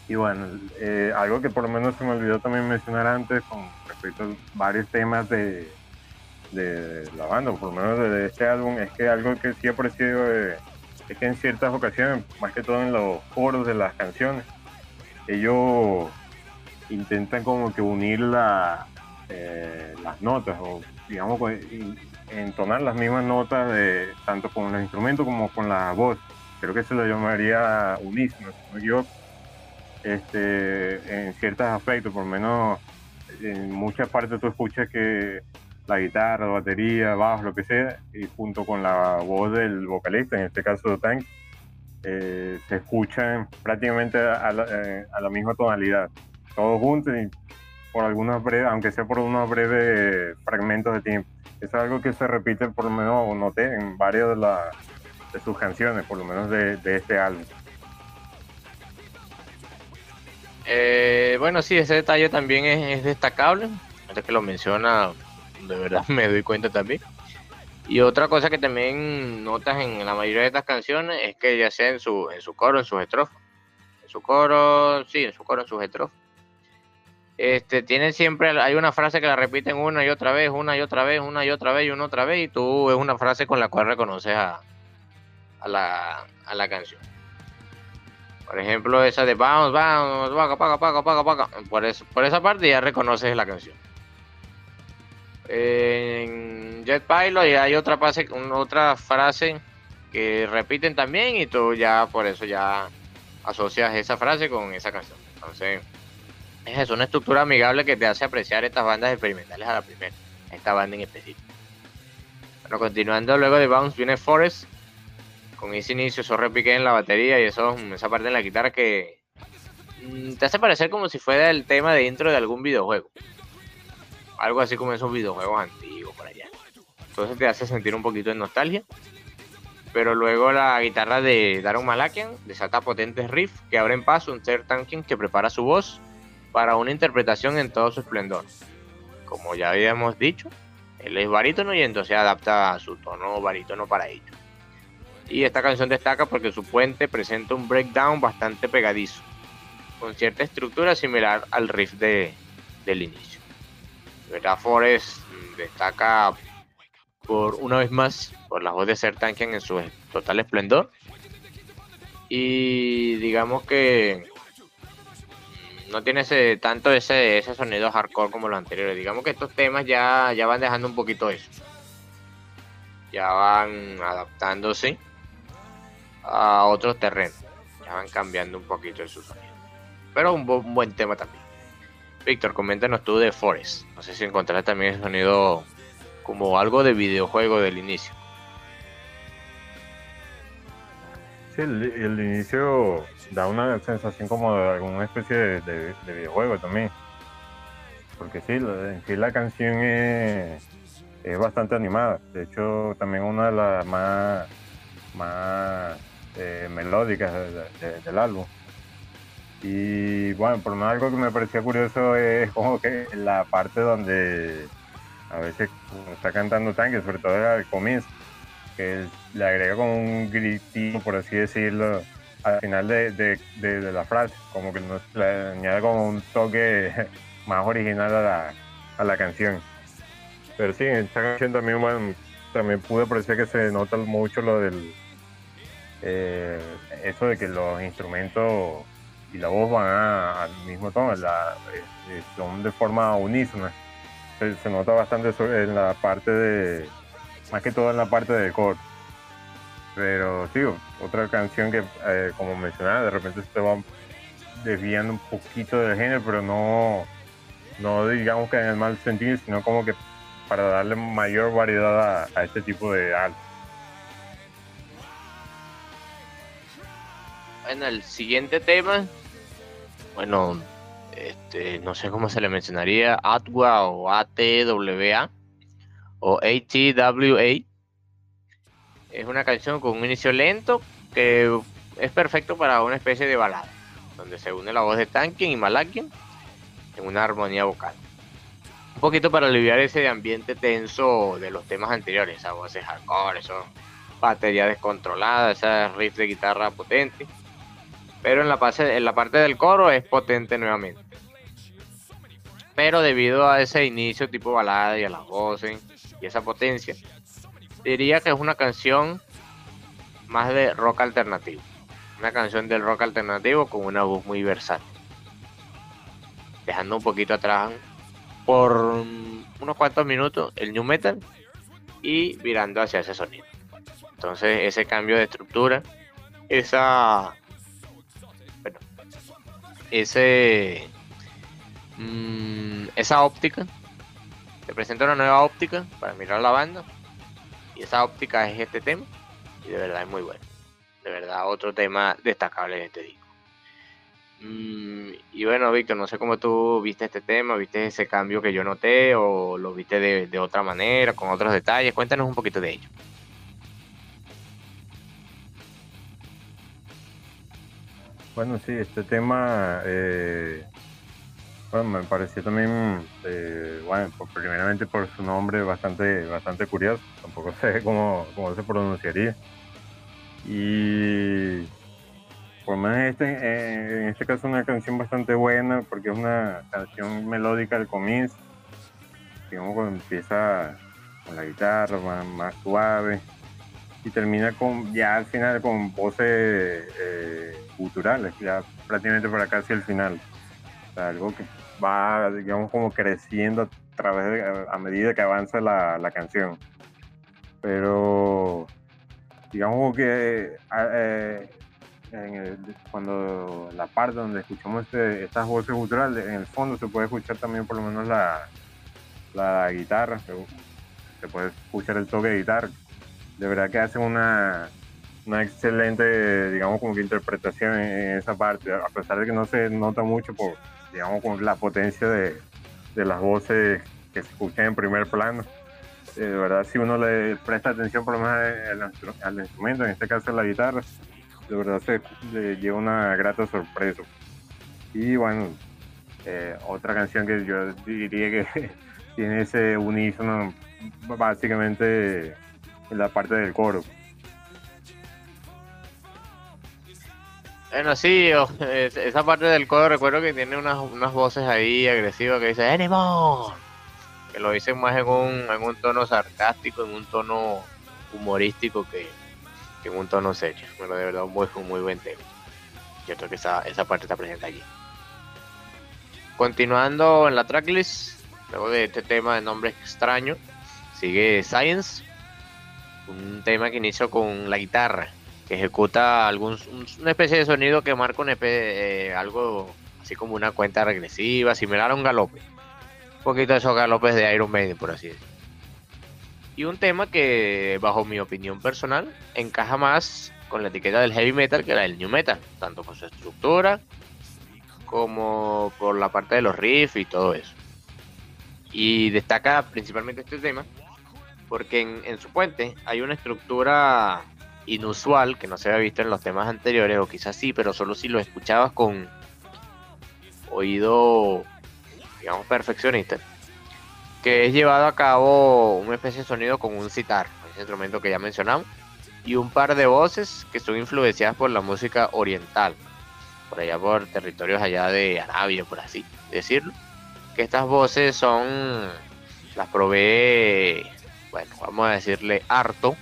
Y bueno, eh, algo que por lo menos se me olvidó también mencionar antes con respecto a varios temas de, de la banda, por lo menos de este álbum, es que algo que sí aprecio eh, es que en ciertas ocasiones, más que todo en los coros de las canciones, ellos intentan como que unir eh, las notas o digamos pues, entonar las mismas notas de tanto con los instrumentos como con la voz. Creo que se lo llamaría unísono, yo este, en ciertos aspectos, por lo menos en muchas partes tú escuchas que la guitarra, la batería, bajo, lo que sea, y junto con la voz del vocalista, en este caso Tank, eh, se escuchan prácticamente a la, eh, a la, misma tonalidad, todos juntos y por algunos breves, aunque sea por unos breves fragmentos de tiempo. Es algo que se repite, por lo menos noté en varias de, de sus canciones, por lo menos de, de este álbum. Eh, bueno, sí, ese detalle también es, es destacable. Antes que lo menciona, de verdad [LAUGHS] me doy cuenta también. Y otra cosa que también notas en la mayoría de estas canciones es que ya sea en su, en su coro, en sus estrofas, en su coro, sí, en su coro, en sus estrofas, este, tienen siempre, hay una frase que la repiten una y otra vez, una y otra vez, una y otra vez y una otra vez, y tú es una frase con la cual reconoces a, a, la, a la canción. Por ejemplo, esa de vamos, vamos, paga, paga, paga, paga, paga. Por, eso, por esa parte ya reconoces la canción en Jet Pilot y hay otra frase, otra frase que repiten también y tú ya por eso ya asocias esa frase con esa canción. Entonces, es una estructura amigable que te hace apreciar estas bandas experimentales a la primera, esta banda en específico. Bueno, continuando luego de Bounce viene Forest, con ese inicio, eso repique en la batería y eso, esa parte en la guitarra que mm, te hace parecer como si fuera el tema de intro de algún videojuego algo así como esos videojuegos antiguos por allá. Entonces te hace sentir un poquito de nostalgia. Pero luego la guitarra de Daron Malakian desata potentes riffs que abren paso un Ter Tankin que prepara su voz para una interpretación en todo su esplendor. Como ya habíamos dicho, él es barítono y entonces adapta a su tono barítono para ello. Y esta canción destaca porque su puente presenta un breakdown bastante pegadizo, con cierta estructura similar al riff de, del inicio. ¿verdad? Forest destaca por una vez más por la voz de Ser Tankian en su total esplendor. Y digamos que no tiene ese, tanto ese, ese sonido hardcore como los anteriores. Digamos que estos temas ya, ya van dejando un poquito eso. Ya van adaptándose a otros terrenos. Ya van cambiando un poquito de su sonido. Pero un buen tema también. Víctor, coméntanos tú de Forest. No sé si encontraste también el sonido como algo de videojuego del inicio. Sí, el, inicio da una sensación como de alguna especie de, videojuego también. Porque sí, en sí la canción es, bastante animada. De hecho, también una de las más, más eh, melódicas del álbum. Y bueno, por más algo que me parecía curioso es como que la parte donde a veces está cantando Tanque, sobre todo al comienzo, que le agrega como un gritito, por así decirlo, al final de, la frase, como que nos le añade como un toque [LAUGHS] más original a la, a la canción. Pero sí, en esta canción también, también pude apreciar que se nota mucho lo del. Eh, eso de que los instrumentos y la voz van al mismo tono, este, son de forma unísona. Se, nota bastante en la parte de, más que todo en la parte de core. Pero sí, otra canción que, eh, como mencionaba, de repente se va desviando un poquito del género, pero no, no digamos que en el mal sentido, sino como que para darle mayor variedad a, este tipo de arte. Bueno, el siguiente tema, bueno, este, no sé cómo se le mencionaría, ATWA o ATWA o ATWA. Es una canción con un inicio lento que es perfecto para una especie de balada, donde se une la voz de Tankin y Malakian en una armonía vocal. Un poquito para aliviar ese ambiente tenso de los temas anteriores, esas voces hardcore, eso, batería descontrolada, esa riff de guitarra potente. Pero en la, en la parte del coro es potente nuevamente. Pero debido a ese inicio tipo balada y a las voces y esa potencia, diría que es una canción más de rock alternativo. Una canción del rock alternativo con una voz muy versátil dejando un poquito atrás por unos cuantos minutos el new metal y virando hacia ese sonido. Entonces ese cambio de estructura, esa, bueno, ese, mm, esa óptica, te presenta una nueva óptica para mirar la banda y esa óptica es este tema y de verdad es muy bueno. De verdad otro tema destacable de este disco. Mm, y bueno, Víctor, no sé cómo tú viste este tema, viste ese cambio que yo noté o lo viste de, otra manera, con otros detalles. Cuéntanos un poquito de ello. Bueno, sí, este tema, eh, bueno, me pareció también, eh, bueno, primeramente por su nombre bastante, bastante curioso, tampoco sé cómo, cómo se pronunciaría. Y por más este, eh, en este caso una canción bastante buena porque es una canción melódica al comienzo, digamos empieza con la guitarra más, suave y termina con ya al final con voces eh, culturales, ya prácticamente para casi el final. Algo que va, digamos, como creciendo a través a medida que avanza la, la canción. Pero digamos que eh, cuando la parte donde escuchamos este, estas voces culturales, en el fondo se puede escuchar también por lo menos la, la guitarra, se, puede escuchar el toque de guitarra. De verdad que hacen una, una excelente, digamos, como que interpretación en, esa parte, a pesar de que no se nota mucho por, digamos, con la potencia de, de las voces que se escuchan en primer plano. Eh, de verdad, si uno le presta atención por lo menos al, instrumento, en este caso la guitarra, de verdad se lleva una grata sorpresa. Y bueno, eh, otra canción que yo diría que [LAUGHS] tiene ese unísono básicamente en la parte del coro. Bueno, sí, [LAUGHS] esa parte del coro recuerdo que tiene unas, unas voces ahí agresivas que dice ¡Anymore! Que lo dicen más en un, en un tono sarcástico, en un tono humorístico que, en un tono serio. Bueno, de verdad, un muy, muy buen tema. Yo creo que esa, esa parte está presente allí. Continuando en la tracklist, luego de este tema de nombre extraño, sigue Science, un tema que inicia con la guitarra, que ejecuta algún, una especie de sonido que marca un eh, algo así como una cuenta regresiva, similar a un galope. Un poquito de esos galopes de Iron Maiden, por así decirlo. Y un tema que, bajo mi opinión personal, encaja más con la etiqueta del heavy metal que la del new metal, tanto por su estructura como por la parte de los riffs y todo eso. Y destaca principalmente este tema porque en, su puente hay una estructura inusual que no se había visto en los temas anteriores, o quizás sí, pero solo si lo escuchabas con oído, digamos, perfeccionista que es llevado a cabo una especie de sonido con un citar, ese instrumento que ya mencionamos, y un par de voces que son influenciadas por la música oriental, por allá por territorios allá de Arabia, por así decirlo. Que estas voces son, las provee, bueno, vamos a decirle harto,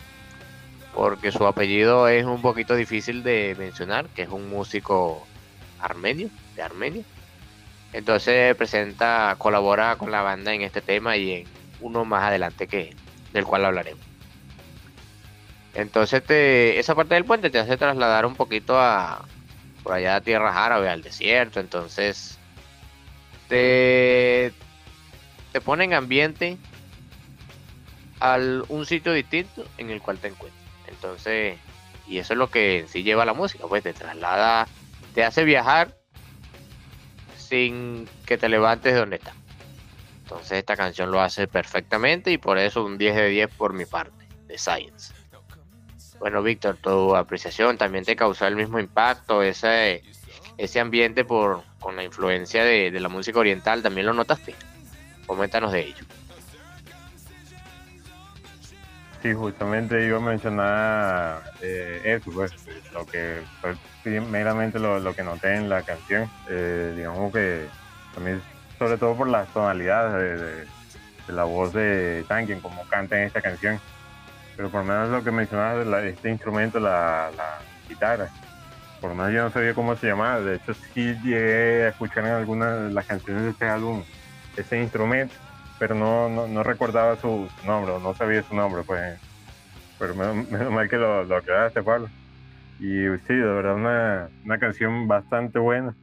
porque su apellido es un poquito difícil de mencionar, que es un músico armenio, de Armenia. Entonces presenta, colabora con la banda en este tema y en uno más adelante que del cual hablaremos. Entonces esa parte del puente te hace trasladar un poquito a por allá a tierras árabes, al desierto. Entonces te, te pone en ambiente a un sitio distinto en el cual te encuentras. Entonces, y eso es lo que en sí lleva la música, pues te traslada, te hace viajar sin que te levantes de donde estás. Entonces esta canción lo hace perfectamente y por eso un 10 de 10 por mi parte, de Science. Bueno, Víctor, tu apreciación también te causó el mismo impacto, ese, ese ambiente por, con la influencia de, de la música oriental, ¿también lo notaste? Coméntanos de ello. Sí, justamente iba a mencionar eh, eso, pues, lo que fue lo, que noté en la canción. Eh, digamos que también, sobre todo por las tonalidades de, la voz de Tankin, como canta en esta canción. Pero por lo menos lo que mencionabas de este instrumento, la, la, guitarra, por lo menos yo no sabía cómo se llamaba. De hecho, sí llegué a escuchar en algunas de las canciones de este álbum ese instrumento pero no, no, no recordaba su, nombre, no sabía su nombre, pues. Pero [LAUGHS] menos, mal que lo, lo aclaraste, Pablo. Y sí, de verdad, una, una canción bastante buena.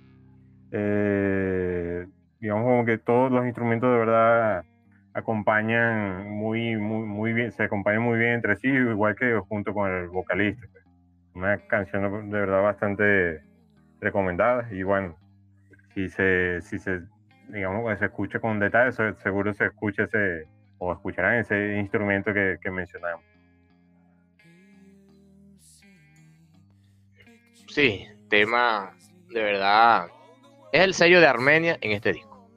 Eh, digamos como que todos los instrumentos de verdad acompañan muy, muy, muy bien, se acompañan muy bien entre sí, igual que junto con el vocalista. Una canción de verdad bastante recomendada y bueno, si se, si se digamos, que se escucha con detalle, seguro se escucha ese, o escucharán ese instrumento que, mencionamos. Sí, tema de verdad. Es el sello de Armenia en este disco.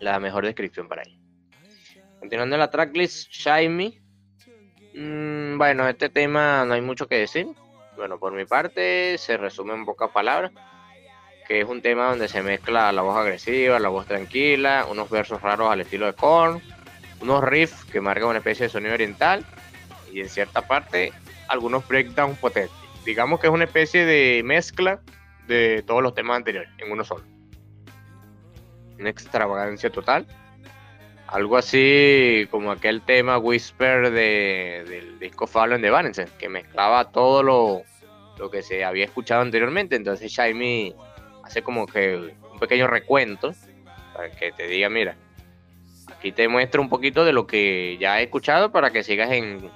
La mejor descripción para ahí. Continuando en la tracklist, Shiny. Mm, bueno, este tema no hay mucho que decir. Bueno, por mi parte, se resume en pocas palabras que es un tema donde se mezcla la voz agresiva, la voz tranquila, unos versos raros al estilo de Korn, unos riffs que marcan una especie de sonido oriental y en cierta parte algunos breakdowns potentes. Digamos que es una especie de mezcla de todos los temas anteriores en uno solo. Una extravagancia total. Algo así como aquel tema Whisper de, del disco Fallen de Vanessa, que mezclaba todo lo, lo que se había escuchado anteriormente. Entonces Shiny hace como que un pequeño recuento para que te diga, mira, aquí te muestro un poquito de lo que ya he escuchado para que sigas en,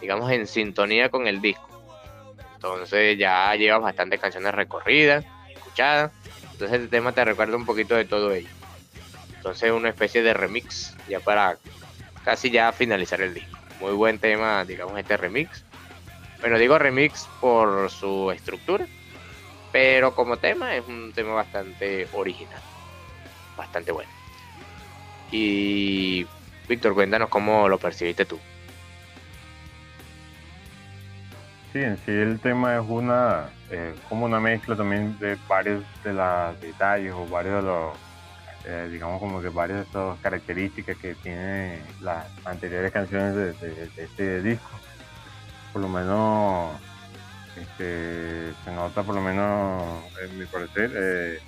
digamos, en sintonía con el disco. Entonces ya llevas bastantes canciones recorridas, escuchadas. Entonces este tema te recuerda un poquito de todo ello. Entonces una especie de remix ya para casi ya finalizar el disco. Muy buen tema, digamos, este remix. Bueno, digo remix por su estructura, pero como tema es un tema bastante original. Bastante bueno. Y Víctor, cuéntanos cómo lo percibiste tú. Sí, en sí el tema es una eh, como una mezcla también de varios de los detalles o varios de los eh, digamos como que varias de estas características que tienen las anteriores canciones de este disco. Por lo menos este, se nota por lo menos en mi parecer eh,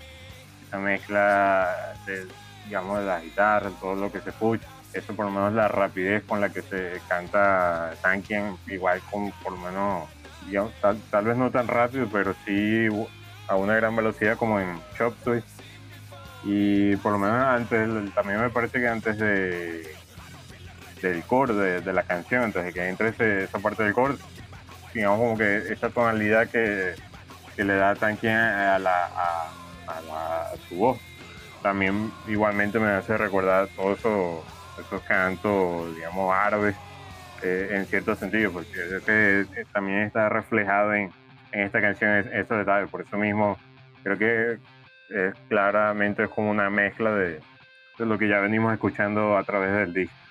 esa mezcla de, digamos de la guitarra, todo lo que se escucha, eso por lo menos la rapidez con la que se canta Tankian, igual con por lo menos, tal, vez no tan rápido, pero sí a una gran velocidad como en Chop Suey. Y por lo menos antes, también me parece que antes de del core de, la canción, antes de que entre esa parte del core, digamos como que esa tonalidad que, le da Tanquien a, la, a, su voz. También igualmente me hace recordar todos esos, cantos, digamos, árabes, eh, en cierto sentido, porque que también está reflejado en, esta canción esos detalles. Por eso mismo creo que es claramente como una mezcla de, de lo que ya venimos escuchando a través del disco.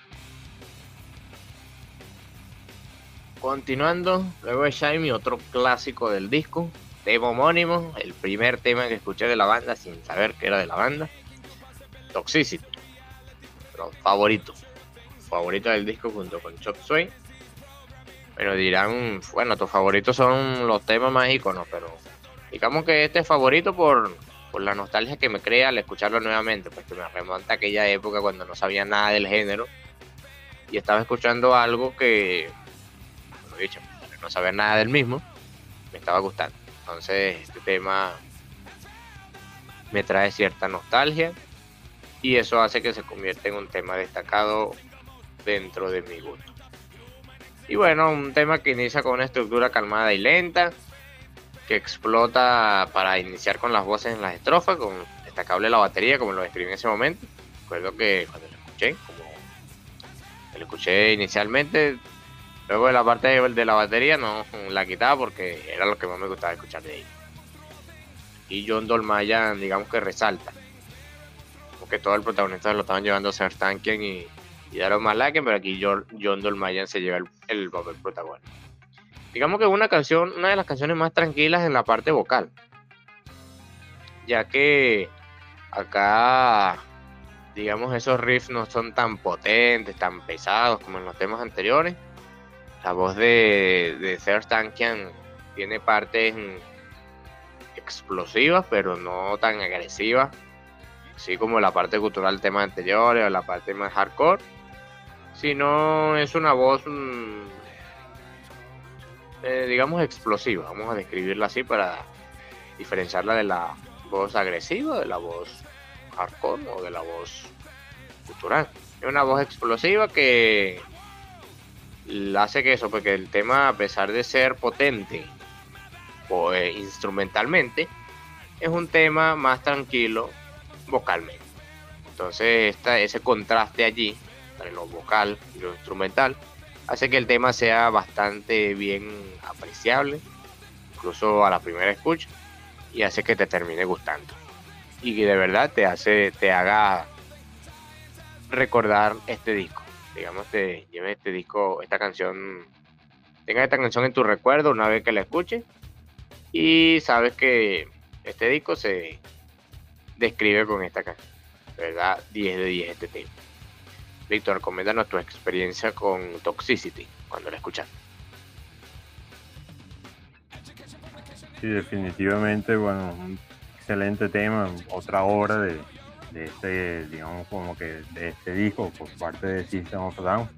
Continuando, luego de Shiny, otro clásico del disco, tema homónimo, el primer tema que escuché de la banda sin saber que era de la banda, Toxicity, pero favorito, favorito del disco junto con Chop Suey. Bueno, dirán, bueno, tus favoritos son los temas más iconos, pero digamos que este es favorito por, por la nostalgia que me crea al escucharlo nuevamente, pues que me remonta a aquella época cuando no sabía nada del género y estaba escuchando algo que, dicho, no sabía nada del mismo, me estaba gustando. Entonces, este tema me trae cierta nostalgia y eso hace que se convierta en un tema destacado dentro de mi gusto. Y bueno, un tema que inicia con una estructura calmada y lenta, que explota para iniciar con las voces en las estrofas, con destacable la batería, como lo describí en ese momento. Recuerdo que cuando lo escuché, como lo escuché inicialmente, luego la parte de la batería no la quitaba porque era lo que más me gustaba escuchar de ahí. Y John Dolmayan, digamos que resalta. Porque todo el protagonista lo estaban llevando a Ser Tankian y, y Daron Malaken, pero aquí John, Dolmayan se lleva el, el papel protagónico digamos que una canción, una de las canciones más tranquilas en la parte vocal. Ya que acá, digamos, esos riffs no son tan potentes, tan pesados como en los temas anteriores. La voz de, de Serge Tankian tiene partes explosivas, pero no tan agresivas. Así como la parte cultural de temas anteriores o la parte más hardcore. Sino es una voz mm, eh, digamos, explosiva, vamos a describirla así para diferenciarla de la voz agresiva, de la voz hardcore o de la voz cultural. Es una voz explosiva que hace que eso, porque el tema, a pesar de ser potente o, eh, instrumentalmente, es un tema más tranquilo vocalmente. Entonces, esta, ese contraste allí entre lo vocal y lo instrumental hace que el tema sea bastante bien apreciable, incluso a la primera escucha, y hace que te termine gustando. Y que de verdad te hace, te haga recordar este disco. Digamos, te lleve este disco, esta canción, tenga esta canción en tu recuerdo una vez que la escuches. Y sabes que este disco se describe con esta canción. ¿Verdad? 10 de 10 este tema. Víctor, coméntanos tu experiencia con Toxicity cuando la escuchaste. Sí, definitivamente, bueno, un excelente tema, otra obra de, este, digamos, como que de este disco por parte de System of Down.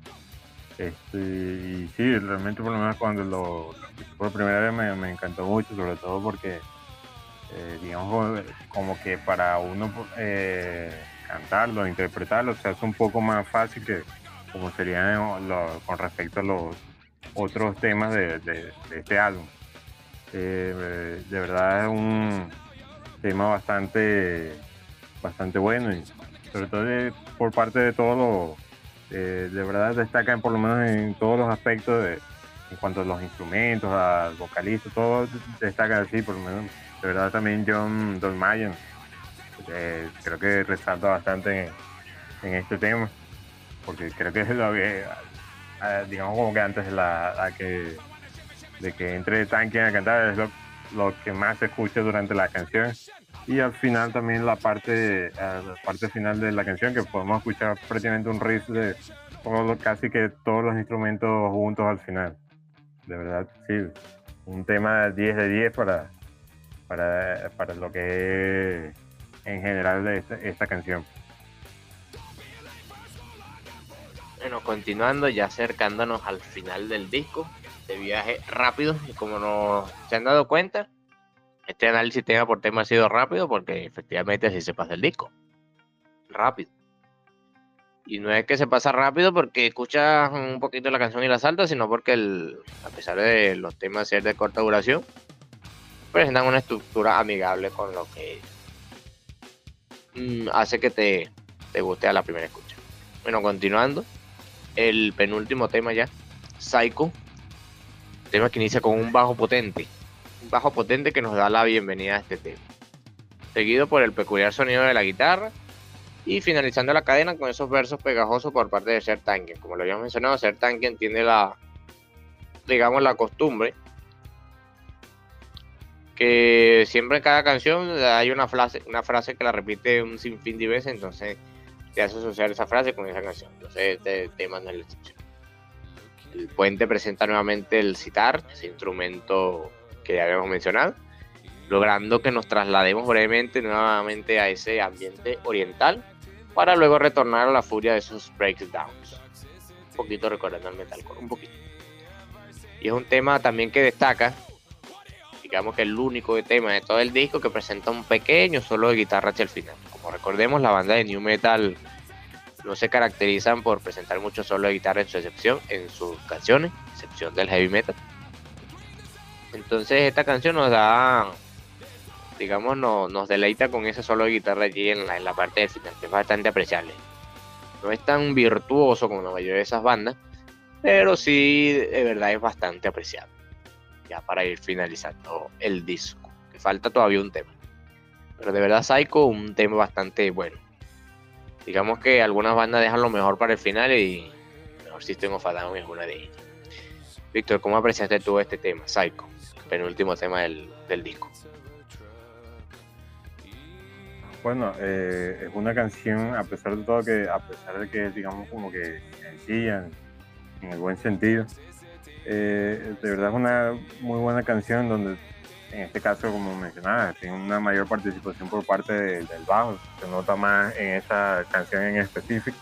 Este, y sí, realmente por lo menos cuando lo, por primera vez me, encantó mucho, sobre todo porque, eh, digamos, como que para uno eh, cantarlo, interpretarlo, se hace un poco más fácil que como sería con respecto a los otros temas de, este álbum. Eh, de verdad es un tema bastante bastante bueno y sobre todo por parte de todos los eh, de verdad destacan por lo menos en todos los aspectos en cuanto a los instrumentos, al vocalista, todo destaca así, por lo menos de verdad también John Dolmayan eh, creo que resalta bastante en, este tema, porque creo que es lo que, digamos como que antes de, la, que, de que entre Tanque a cantar es lo, que más se escucha durante la canción. Y al final también la parte, la parte final de la canción, que podemos escuchar prácticamente un riff de casi que todos los instrumentos juntos al final. De verdad, sí, un tema 10 de 10 para, para, para lo que es en general de esta, canción. Bueno, continuando, ya acercándonos al final del disco, de viaje rápido, y como no se han dado cuenta, este análisis tema por tema ha sido rápido porque efectivamente así se pasa el disco. Rápido. Y no es que se pasa rápido porque escuchas un poquito la canción y la salta, sino porque el, a pesar de los temas ser de corta duración, presentan una estructura amigable con lo que Mm, hace que te, te guste a la primera escucha. Bueno, continuando, el penúltimo tema ya, Psycho, tema que inicia con un bajo potente, bajo potente que nos da la bienvenida a este tema, seguido por el peculiar sonido de la guitarra y finalizando la cadena con esos versos pegajosos por parte de Ser Tanken. Como lo habíamos mencionado, Ser Tanken tiene la, digamos, la costumbre que siempre en cada canción hay una frase, una frase que la repite un sinfín de veces, entonces te hace asociar esa frase con esa canción. Entonces te, te manda la excepción. El puente presenta nuevamente el citar, ese instrumento que ya habíamos mencionado. logrando que nos traslademos brevemente nuevamente a ese ambiente oriental para luego retornar a la furia de esos breakdowns. Un poquito recordando el metalcore, un poquito. Y es un tema también que destaca, digamos que el único tema de todo el disco que presenta un pequeño solo de guitarra hacia el final. Como recordemos, la banda de New Metal no se caracterizan por presentar mucho solo de guitarra en su excepción, en sus canciones, excepción del heavy metal. Entonces esta canción nos da, digamos, nos deleita con ese solo de guitarra allí en la, en la parte del final, que es bastante apreciable. No es tan virtuoso como la mayoría de esas bandas, pero sí de verdad es bastante apreciable. Ya para ir finalizando el disco, que falta todavía un tema. Pero de verdad Psycho, un tema bastante bueno digamos que algunas bandas dejan lo mejor para el final y mejor System of a es una de ellas. Víctor, ¿cómo apreciaste tú este tema, Psycho? Penúltimo tema del, disco. Bueno, eh, es una canción, a pesar de todo, que a pesar de que digamos como que sencilla, en, el buen sentido, eh, de verdad es una muy buena canción donde en este caso, como mencionaba, tiene una mayor participación por parte del bajo, se nota más en esta canción en específico.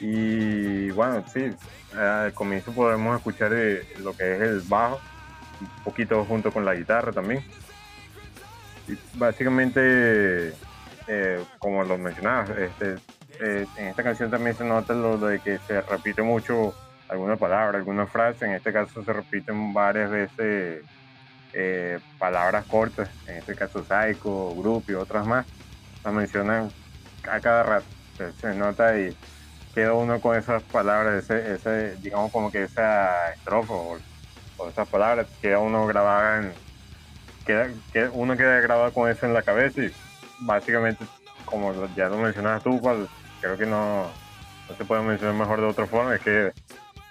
Y bueno, sí, al comienzo podemos escuchar eh, lo que es el bajo, un poquito junto con la guitarra también. Y básicamente, eh, como lo mencionaba, este, eh, en esta canción también se nota lo de que se repite mucho alguna palabra, alguna frase, en este caso se repiten varias veces eh, palabras cortas, en este caso Psycho, Group y otras más, las mencionan a cada rato. Se, nota y queda uno con esas palabras, ese, ese digamos como que esa estrofa o, esas palabras, queda uno grabada en, queda, uno queda grabado con eso en la cabeza y básicamente, como ya lo mencionabas tú, creo que no, no se puede mencionar mejor de otra forma, es que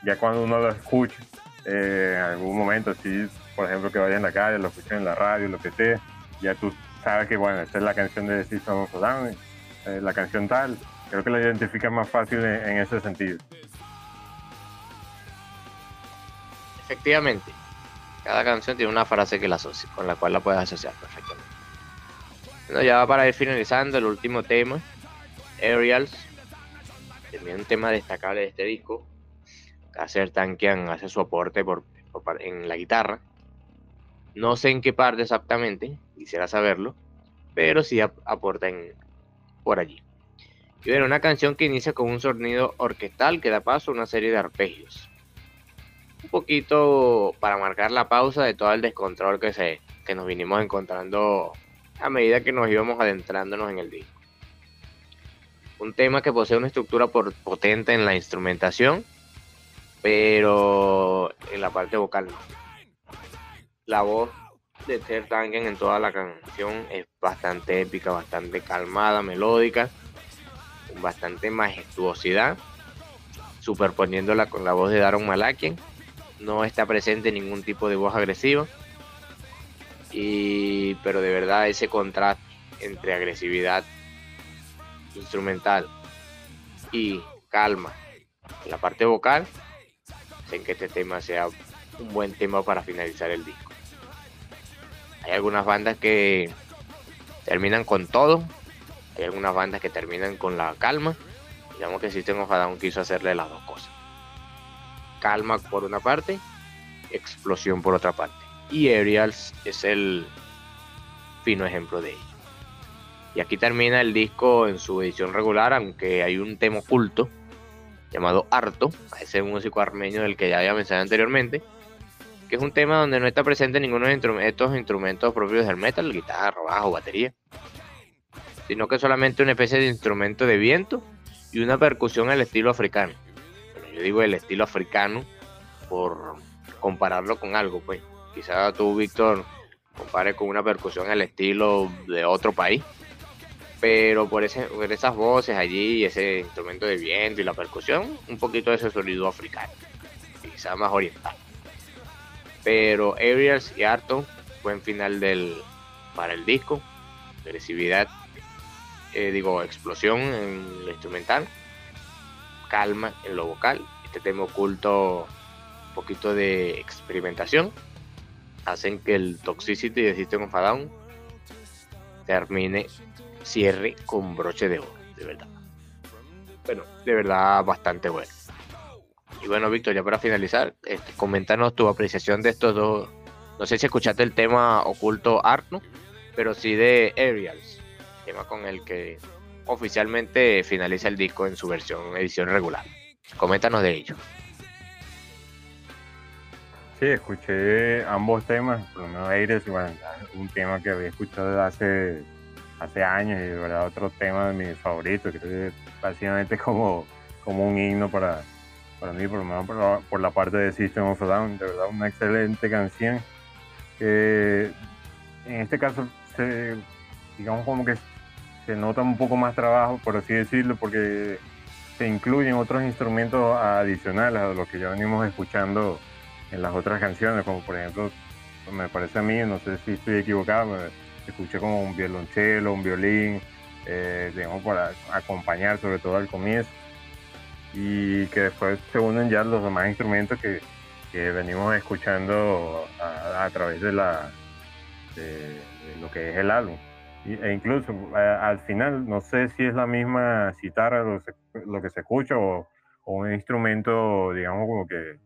ya cuando uno lo escucha, eh, en algún momento, sí por ejemplo, que vaya en la calle, lo escuchen en la radio, lo que sea, ya tú sabes que, bueno, esta es la canción de System of Down, eh, la canción tal, creo que la identificas más fácil en, ese sentido. Efectivamente, cada canción tiene una frase que la con la cual la puedes asociar perfectamente. Bueno, ya para ir finalizando, el último tema, Aerials, también un tema destacable de este disco. Hacer Tankian hace su aporte por, en la guitarra no sé en qué parte exactamente, quisiera saberlo, pero sí aportan por allí. Y bueno, una canción que inicia con un sonido orquestal que da paso a una serie de arpegios. Un poquito para marcar la pausa de todo el descontrol que, se, que nos vinimos encontrando a medida que nos íbamos adentrándonos en el disco. Un tema que posee una estructura potente en la instrumentación, pero en la parte vocal no la voz de Ter Tangen en toda la canción es bastante épica, bastante calmada, melódica, con bastante majestuosidad, superponiéndola con la voz de Daron Malakian. No está presente ningún tipo de voz agresiva. Y, pero de verdad ese contraste entre agresividad instrumental y calma en la parte vocal hacen que este tema sea un buen tema para finalizar el disco. Hay algunas bandas que terminan con todo. Hay algunas bandas que terminan con la calma. Digamos que System of a Down quiso hacerle las dos cosas. Calma por una parte, explosión por otra parte. Y Aerials es el fino ejemplo de ello. Y aquí termina el disco en su edición regular, aunque hay un tema oculto llamado Arto, a ese músico armenio del que ya había mencionado anteriormente, que es un tema donde no está presente ninguno de estos instrumentos propios del metal, guitarra, bajo, batería, sino que solamente una especie de instrumento de viento y una percusión al estilo africano. Yo digo el estilo africano por compararlo con algo, pues. Quizá tú, Víctor, compare con una percusión al estilo de otro país, pero por, ese, por esas voces allí, ese instrumento de viento y la percusión, un poquito de ese sonido africano, quizá más oriental. Pero Aerials y Arto buen final del, para el disco. Agresividad, eh, digo, explosión en lo instrumental. Calma en lo vocal. Este tema oculto un poquito de experimentación. hacen que el Toxicity de System of a Down termine, cierre con broche de oro, de verdad. Bueno, de verdad bastante bueno. Y bueno, Víctor, ya para finalizar, este, tu apreciación de estos dos. No sé si escuchaste el tema oculto Arno, pero sí de Aerials, tema con el que oficialmente finaliza el disco en su versión edición regular. Coméntanos de ello. Sí, escuché ambos temas, por menos Aires, bueno, un tema que había escuchado hace, hace años y de verdad otro tema de mis favoritos, que básicamente como, como un himno para, para mí, por lo menos por la, parte de System of a Down, de verdad una excelente canción que en este caso se, digamos como que se nota un poco más trabajo, por así decirlo, porque se incluyen otros instrumentos adicionales a los que ya venimos escuchando en las otras canciones, como por ejemplo, me parece a mí, no sé si estoy equivocado, escuché como un violonchelo, un violín, eh, digamos, para acompañar sobre todo al comienzo, y que después se unen ya los demás instrumentos que, que venimos escuchando a, través de, la, de, lo que es el álbum. E incluso al final, no sé si es la misma citarra lo, lo que se escucha o, o un instrumento, digamos, como que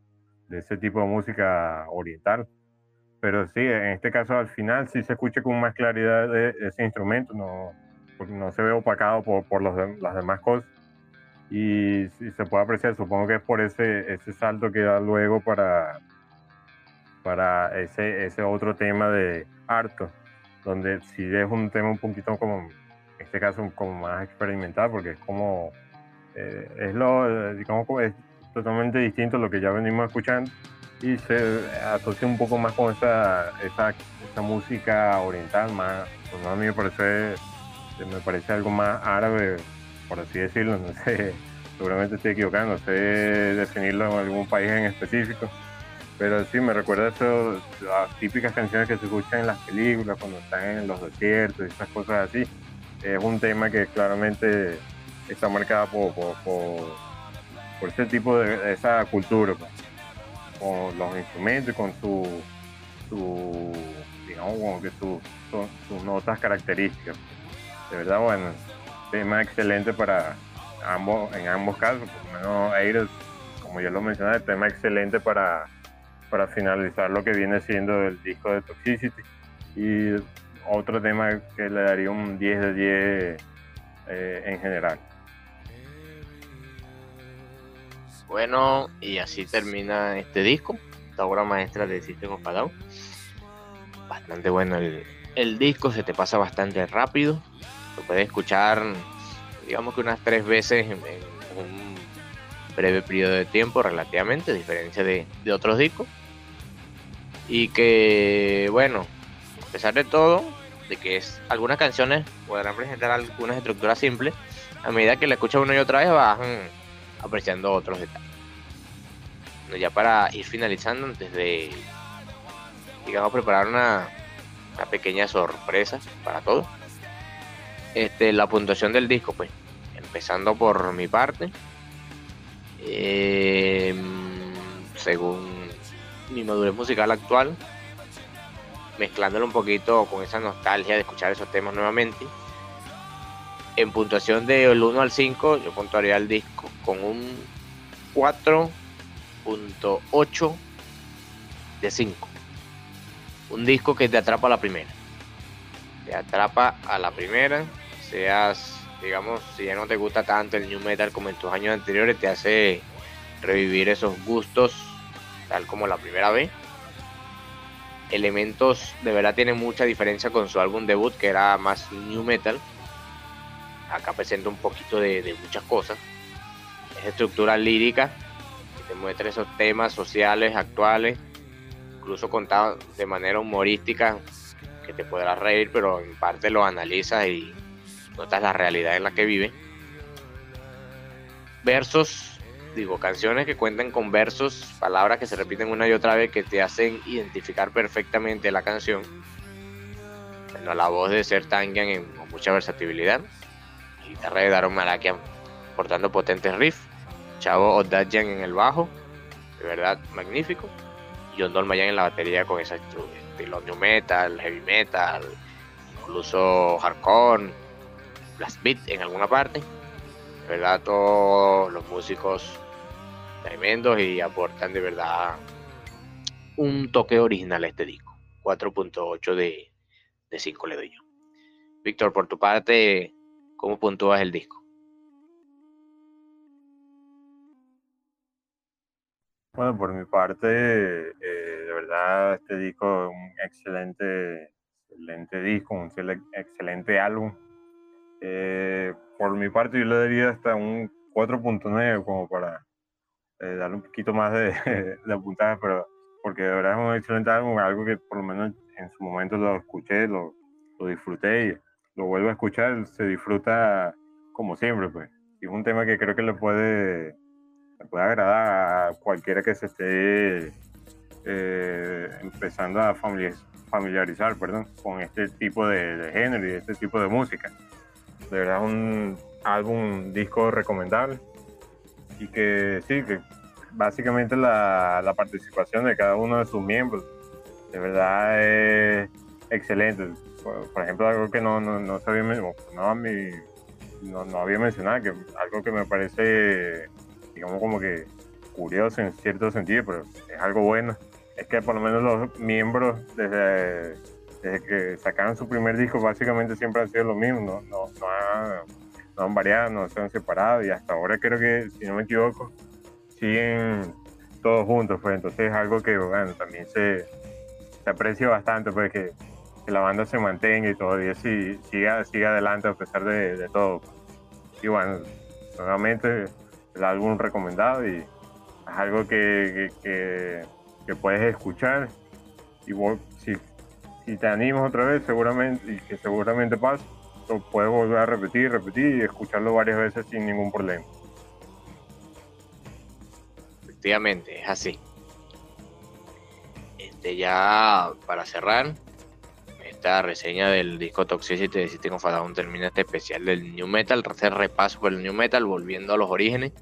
de ese tipo de música oriental. Pero sí, en este caso al final sí se escucha con más claridad de ese instrumento, no, no se ve opacado por, por los, las demás cosas. Y si se puede apreciar, supongo que es por ese, ese salto que da luego para, para ese, ese otro tema de harto, donde sí es un tema un poquito como, en este caso, como más experimental, porque es como, eh, es lo, digamos, es totalmente distinto a lo que ya venimos escuchando y se asocia un poco más con esa, esa, esa música oriental, más, pues a mí me parece, me parece algo más árabe, por así decirlo, no sé, [LAUGHS] seguramente estoy equivocando, no sé definirlo en algún país en específico, pero sí me recuerda eso, las típicas canciones que se escuchan en las películas, cuando están en los desiertos y esas cosas así, es un tema que claramente está marcado por, por por ese tipo de esa cultura, pues, con los instrumentos y con su, su digamos, como que sus notas características. De verdad, bueno, tema excelente para ambos, en ambos casos, por lo menos Aires, como ya lo mencioné, tema excelente para, para finalizar lo que viene siendo el disco de Toxicity. Y otro tema que le daría un 10 de 10 eh, en general. Bueno, y así termina este disco, esta obra maestra de System of Bastante bueno el, disco, se te pasa bastante rápido. Lo puedes escuchar, digamos que unas tres veces en, un breve periodo de tiempo, relativamente, a diferencia de, de otros discos. Y que, bueno, a pesar de todo, de que es, algunas canciones podrán presentar algunas estructuras simples, a medida que la escuchas una y otra vez vas apreciando otros detalles. Ya para ir finalizando, antes de, digamos, preparar una, una pequeña sorpresa para todos. Este, la puntuación del disco, pues, empezando por mi parte. Em, según mi madurez musical actual, mezclándolo un poquito con esa nostalgia de escuchar esos temas nuevamente en puntuación del 1 al 5, yo puntuaría el disco con un 4.8 de 5. Un disco que te atrapa a la primera. Te atrapa a la primera, seas, digamos, si ya no te gusta tanto el new metal como en tus años anteriores, te hace revivir esos gustos tal como la primera vez. Elementos de verdad tienen mucha diferencia con su álbum debut que era más new metal acá presenta un poquito de, muchas cosas. Es estructura lírica, que te muestra esos temas sociales actuales, incluso contado de manera humorística, que te podrá reír, pero en parte lo analizas y notas la realidad en la que vive. Versos, digo, canciones que cuentan con versos, palabras que se repiten una y otra vez que te hacen identificar perfectamente la canción. Bueno, la voz de Ser Tangian con mucha versatilidad guitarra de Daron Malakian portando potentes riffs, Chavo Odadjian en el bajo, de verdad magnífico, y John Dolmayan en la batería con esa estilo new metal, heavy metal, incluso hardcore, blast beat en alguna parte. De verdad, todos los músicos tremendos y aportan de verdad un toque original a este disco. 4.8 de, de 5 le doy yo. Víctor, por tu parte, ¿cómo puntúas el disco? Bueno, por mi parte, eh, de verdad, este disco es un excelente, excelente disco, un excelente álbum. Eh, por mi parte, yo le daría hasta un 4.9 como para eh, darle un poquito más de, [LAUGHS] de puntaje, pero porque de verdad es un excelente álbum, algo que por lo menos en su momento lo escuché, lo, disfruté y lo vuelvo a escuchar, se disfruta como siempre, pues. Es un tema que creo que le puede me puede agradar a cualquiera que se esté eh, empezando a familiarizar perdón, con este tipo de, género y este tipo de música. De verdad un álbum, disco recomendable y que sí, que básicamente la, la, participación de cada uno de sus miembros de verdad es excelente. Por, ejemplo, algo que no, no, no, sabía, no, no, no había mencionado, que algo que me parece digamos como que curioso en cierto sentido, pero es algo bueno. Es que por lo menos los miembros desde, desde que sacaron su primer disco básicamente siempre han sido lo mismo, no, no, no, han, no han variado, no se han separado y hasta ahora creo que, si no me equivoco, siguen todos juntos, pues entonces es algo que bueno, también se, se aprecia bastante, pues que, la banda se mantenga y todavía sí, siga, siga adelante a pesar de, de todo. Y bueno, nuevamente el álbum recomendado y es algo que, que, puedes escuchar y si, si, te animas otra vez seguramente y que seguramente pasa lo puedes volver a repetir, repetir y escucharlo varias veces sin ningún problema. Efectivamente, es así. Este ya para cerrar esta reseña del disco Toxicity de System of a Down termina este especial del New Metal, hacer repaso por el New Metal, volviendo a los orígenes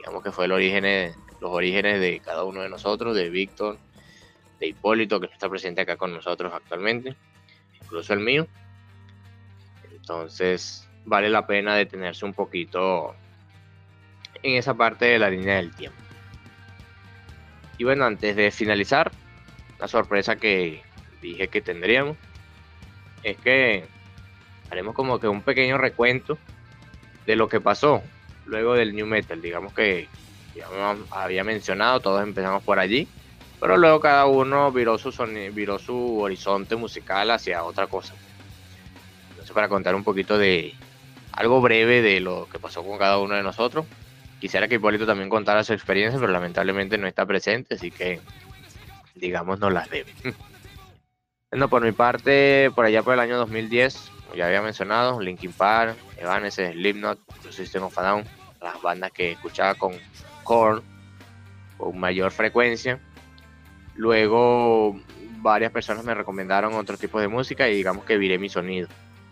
digamos que fue el origen, los orígenes de cada uno de nosotros, de Víctor, de Hipólito, que está presente acá con nosotros actualmente, incluso el mío. Entonces, vale la pena detenerse un poquito en esa parte de la línea del tiempo. Y bueno, antes de finalizar, la sorpresa que dije que tendríamos es que haremos como que un pequeño recuento de lo que pasó luego del New Metal. Digamos que ya había mencionado, todos empezamos por allí, pero luego cada uno viró viró su horizonte musical hacia otra cosa. Para contar un poquito de algo breve de lo que pasó con cada uno de nosotros, quisiera que Hipólito también contara su experiencia, pero lamentablemente no está presente, así que, digamos, no las debe. [LAUGHS] Bueno, por mi parte, por allá por el año 2010, como ya había mencionado, Linkin Park, Evanescence, Slipknot, System of a Down, las bandas que escuchaba con Korn con mayor frecuencia. Luego varias personas me recomendaron otro tipo de música y digamos que viré mi sonido.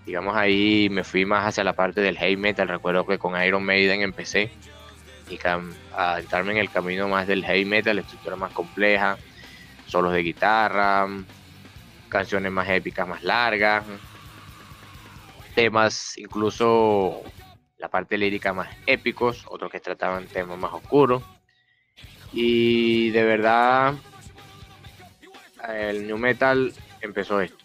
Digamos ahí me fui más hacia la parte del heavy metal. Recuerdo que con Iron Maiden empecé y a adentrarme en el camino más del heavy metal, la estructura más compleja, solos de guitarra, canciones más épicas, más largas, temas incluso la parte lírica más épicos, otros que trataban temas más oscuros. Y de verdad, el new metal empezó esto.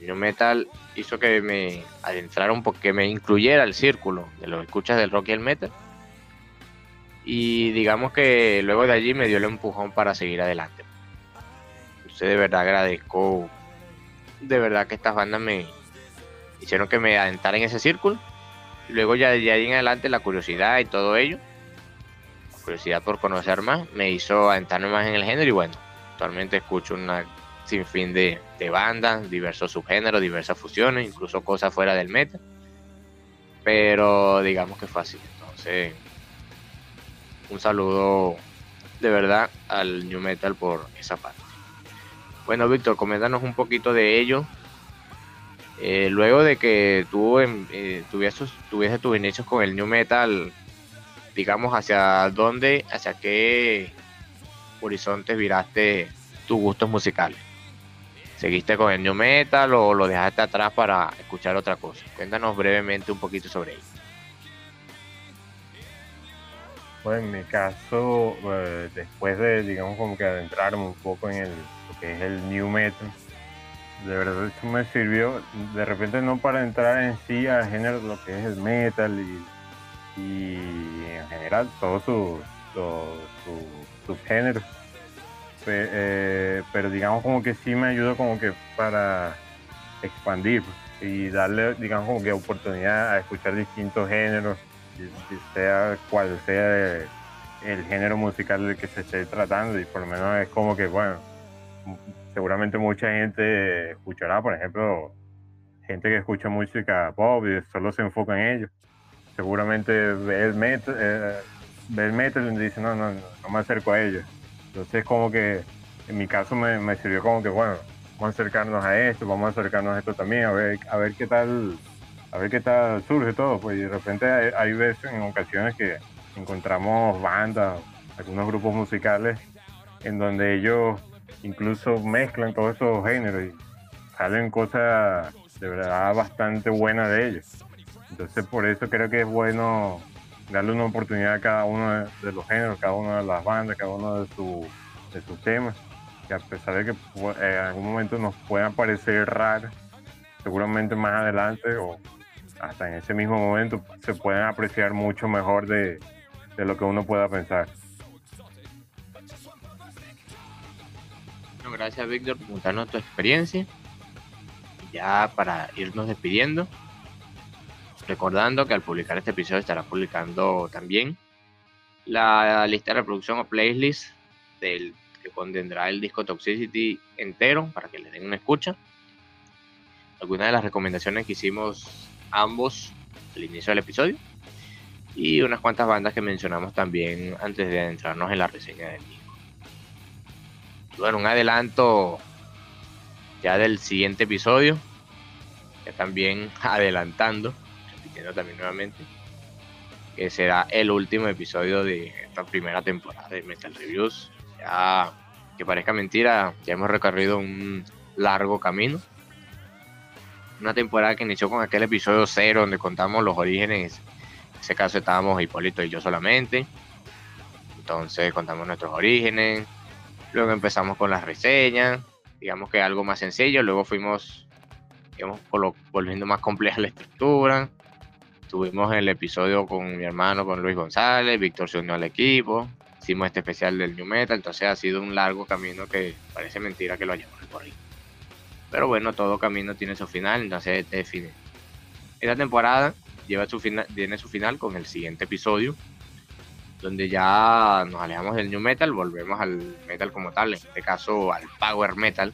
New metal hizo que me adentrara un poco, que me incluyera el círculo de los escuchas del rock y el metal. Y digamos que luego de allí me dio el empujón para seguir adelante. Entonces de verdad agradezco, de verdad que estas bandas me hicieron que me adentrara en ese círculo luego ya de ahí en adelante la curiosidad y todo ello, curiosidad por conocer más, me hizo adentrarme más en el género y bueno, actualmente escucho una sinfín de, de bandas, diversos subgéneros, diversas fusiones, incluso cosas fuera del meta. Pero digamos que fue así. Entonces, un saludo de verdad al New Metal por esa parte. Bueno, Víctor, coméntanos un poquito de ello, eh, luego de que tú eh, tuvieses, tus inicios con el new metal, digamos, hacia dónde, hacia qué horizontes viraste tus gustos musicales. ¿Seguiste con el new metal o lo dejaste atrás para escuchar otra cosa? Cuéntanos brevemente un poquito sobre ello. Pues en mi caso, eh, después de, digamos, como que adentrarme un poco en el, lo que es el new metal, de verdad eso me sirvió, de repente no para entrar en sí al género lo que es el metal y, en general todos sus su, eh, pero digamos como que sí me ayudó como que para expandir y darle, digamos, como que oportunidad a escuchar distintos géneros sea cual sea el género musical del que se esté tratando y por lo menos es como que, bueno, seguramente mucha gente escuchará, por ejemplo, gente que escucha música pop y solo se enfoca en ello. Seguramente ve el metal, eh, ve el metal y dice, no, no, no, me acerco a ellos. Entonces como que en mi caso me, me, sirvió como que, bueno, vamos a acercarnos a esto, vamos a acercarnos a esto también, a ver, a ver qué tal a ver qué tal surge todo, pues de repente hay, veces, en ocasiones que encontramos bandas, algunos grupos musicales en donde ellos incluso mezclan todos esos géneros y salen cosas de verdad bastante buenas de ellos. Entonces por eso creo que es bueno darle una oportunidad a cada uno de, los géneros, cada una de las bandas, cada uno de, de sus temas, que a pesar de que pues, en algún momento nos puedan parecer raros, seguramente más adelante o hasta en ese mismo momento se pueden apreciar mucho mejor de, lo que uno pueda pensar. gracias Víctor por contarnos tu experiencia. Ya para irnos despidiendo, recordando que al publicar este episodio estará publicando también la lista de reproducción o playlist del que contendrá el disco Toxicity entero para que le den una escucha. Algunas de las recomendaciones que hicimos ambos al inicio del episodio. Y unas cuantas bandas que mencionamos también antes de adentrarnos en la reseña del disco. Bueno, un adelanto ya del siguiente episodio. Ya también [LAUGHS] adelantando, también nuevamente, que será el último episodio de esta primera temporada de Metal Reviews. Ya que parezca mentira, ya hemos recorrido un largo camino una temporada que inició con aquel episodio cero donde contamos los orígenes. En ese caso estábamos Hipólito y yo solamente. Entonces contamos nuestros orígenes. Luego empezamos con las reseñas. Digamos que algo más sencillo. Luego fuimos, digamos, volviendo más compleja la estructura. Tuvimos el episodio con mi hermano, con Luis González. Víctor se unió al equipo. Hicimos este especial del New Metal. Entonces ha sido un largo camino que parece mentira que lo hayamos recorrido. Pero bueno, todo camino tiene su final, entonces define. Esta temporada lleva su final, tiene su final con el siguiente episodio, donde ya nos alejamos del new metal, volvemos al metal como tal, en este caso al power metal,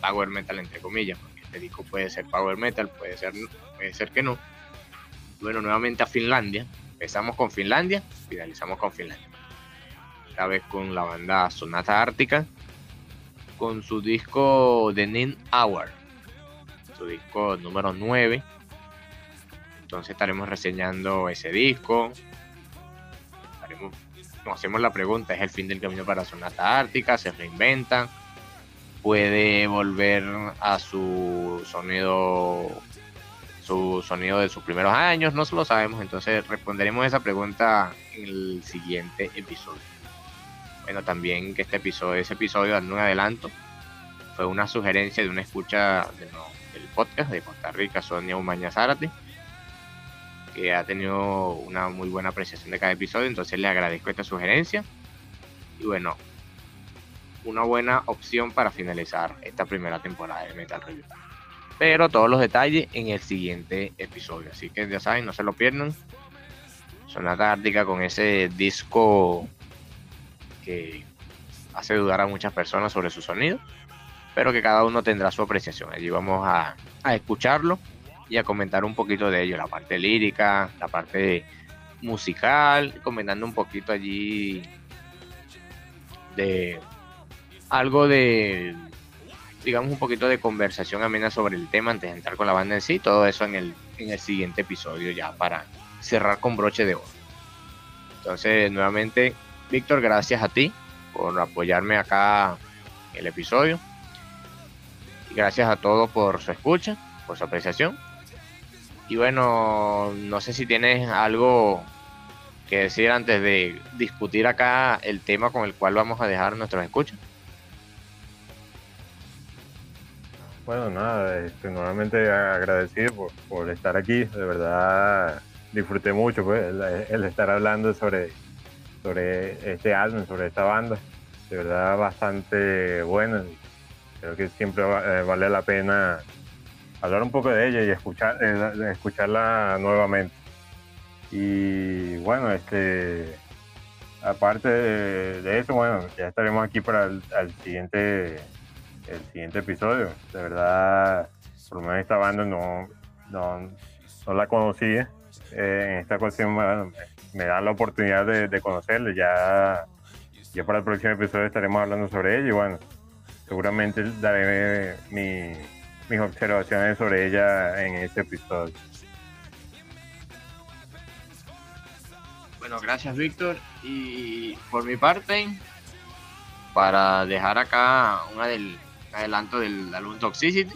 power metal entre comillas, porque este disco puede ser power metal, puede ser, puede ser que no. Bueno, nuevamente a Finlandia, empezamos con Finlandia, finalizamos con Finlandia. Esta vez con la banda Sonata Ártica, con su disco The Nin Hour, su disco número 9. Entonces estaremos reseñando ese disco. nos hacemos la pregunta, ¿es el fin del camino para Sonata Ártica? ¿Se reinventa? ¿Puede volver a su sonido su sonido de sus primeros años? No lo sabemos, entonces responderemos esa pregunta en el siguiente episodio bueno, también que este episodio, ese episodio, dando un adelanto, fue una sugerencia de una escucha del podcast de Costa Rica, Sonia Umaña Zárate, que ha tenido una muy buena apreciación de cada episodio, entonces le agradezco esta sugerencia. Y bueno, una buena opción para finalizar esta primera temporada de Metal Review. Pero todos los detalles en el siguiente episodio, así que ya saben, no se lo pierdan. Sonata Ártica con ese disco que hace dudar a muchas personas sobre su sonido, pero que cada uno tendrá su apreciación. Allí vamos a, escucharlo y a comentar un poquito de ello, la parte lírica, la parte musical, comentando un poquito allí de algo de, digamos, un poquito de conversación amena sobre el tema antes de entrar con la banda en sí, todo eso en el, en el siguiente episodio ya para cerrar con broche de oro. Entonces, nuevamente, Víctor, gracias a ti por apoyarme acá en el episodio. Y gracias a todos por su escucha, por su apreciación. Y bueno, no sé si tienes algo que decir antes de discutir acá el tema con el cual vamos a dejar nuestros escuchas. Bueno, nada, este, nuevamente agradecido por, estar aquí. De verdad disfruté mucho pues, el, estar hablando sobre, sobre este álbum, sobre esta banda. De verdad bastante bueno. Creo que siempre eh, vale la pena hablar un poco de ella y escuchar, eh, escucharla nuevamente. Y bueno, este aparte de, eso, bueno, ya estaremos aquí para el siguiente el siguiente episodio. De verdad, por lo menos esta banda no, no, la conocía. Eh, en esta ocasión me, da la oportunidad de, de conocerle. Ya, ya para el próximo episodio estaremos hablando sobre ella y bueno, seguramente daré mis observaciones sobre ella en este episodio. Bueno, gracias Víctor. Y por mi parte, para dejar acá una del, adelanto del álbum Toxicity.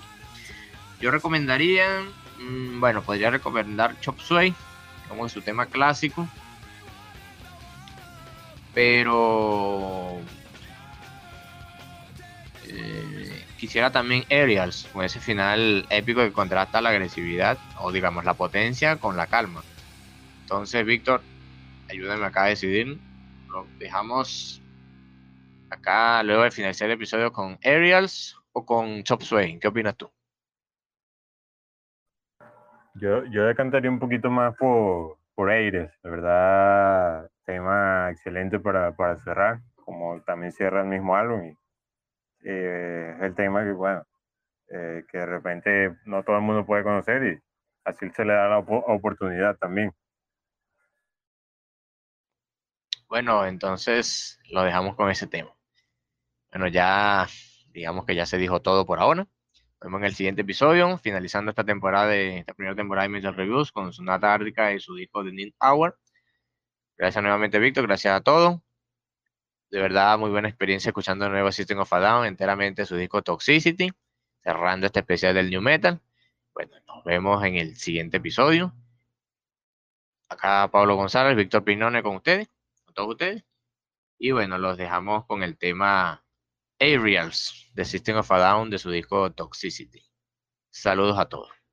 Yo recomendaría, mm, bueno, podría recomendar Chop Suey, como su tema clásico. Pero eh, quisiera también Aerials, con ese final épico que contrasta la agresividad o digamos la potencia con la calma. Entonces, Víctor, ayúdame acá a decidir. Lo dejamos acá luego de finalizar el episodio con Aerials o con Chop Suey. ¿Qué opinas tú? Yo, yo decantaría un poquito más por, por Aires, de verdad, tema excelente para, para cerrar, como también cierra el mismo álbum. Y, eh, es el tema que, bueno, eh, que de repente no todo el mundo puede conocer y así se le da la oportunidad también. Bueno, entonces lo dejamos con ese tema. Bueno, ya digamos que ya se dijo todo por ahora. Nos vemos en el siguiente episodio, finalizando esta temporada de esta primera temporada de Metal Reviews con Sonata Ártica y su disco de Need Hour. Gracias nuevamente, Víctor. Gracias a todos. De verdad, muy buena experiencia escuchando nuevo System of a Down, enteramente su disco Toxicity, cerrando este especial del New Metal. Bueno, nos vemos en el siguiente episodio. Acá Pablo González, Víctor Pinone con ustedes, con todos ustedes. Y bueno, los dejamos con el tema Aerials de System of a Down de su disco Toxicity. Saludos a todos.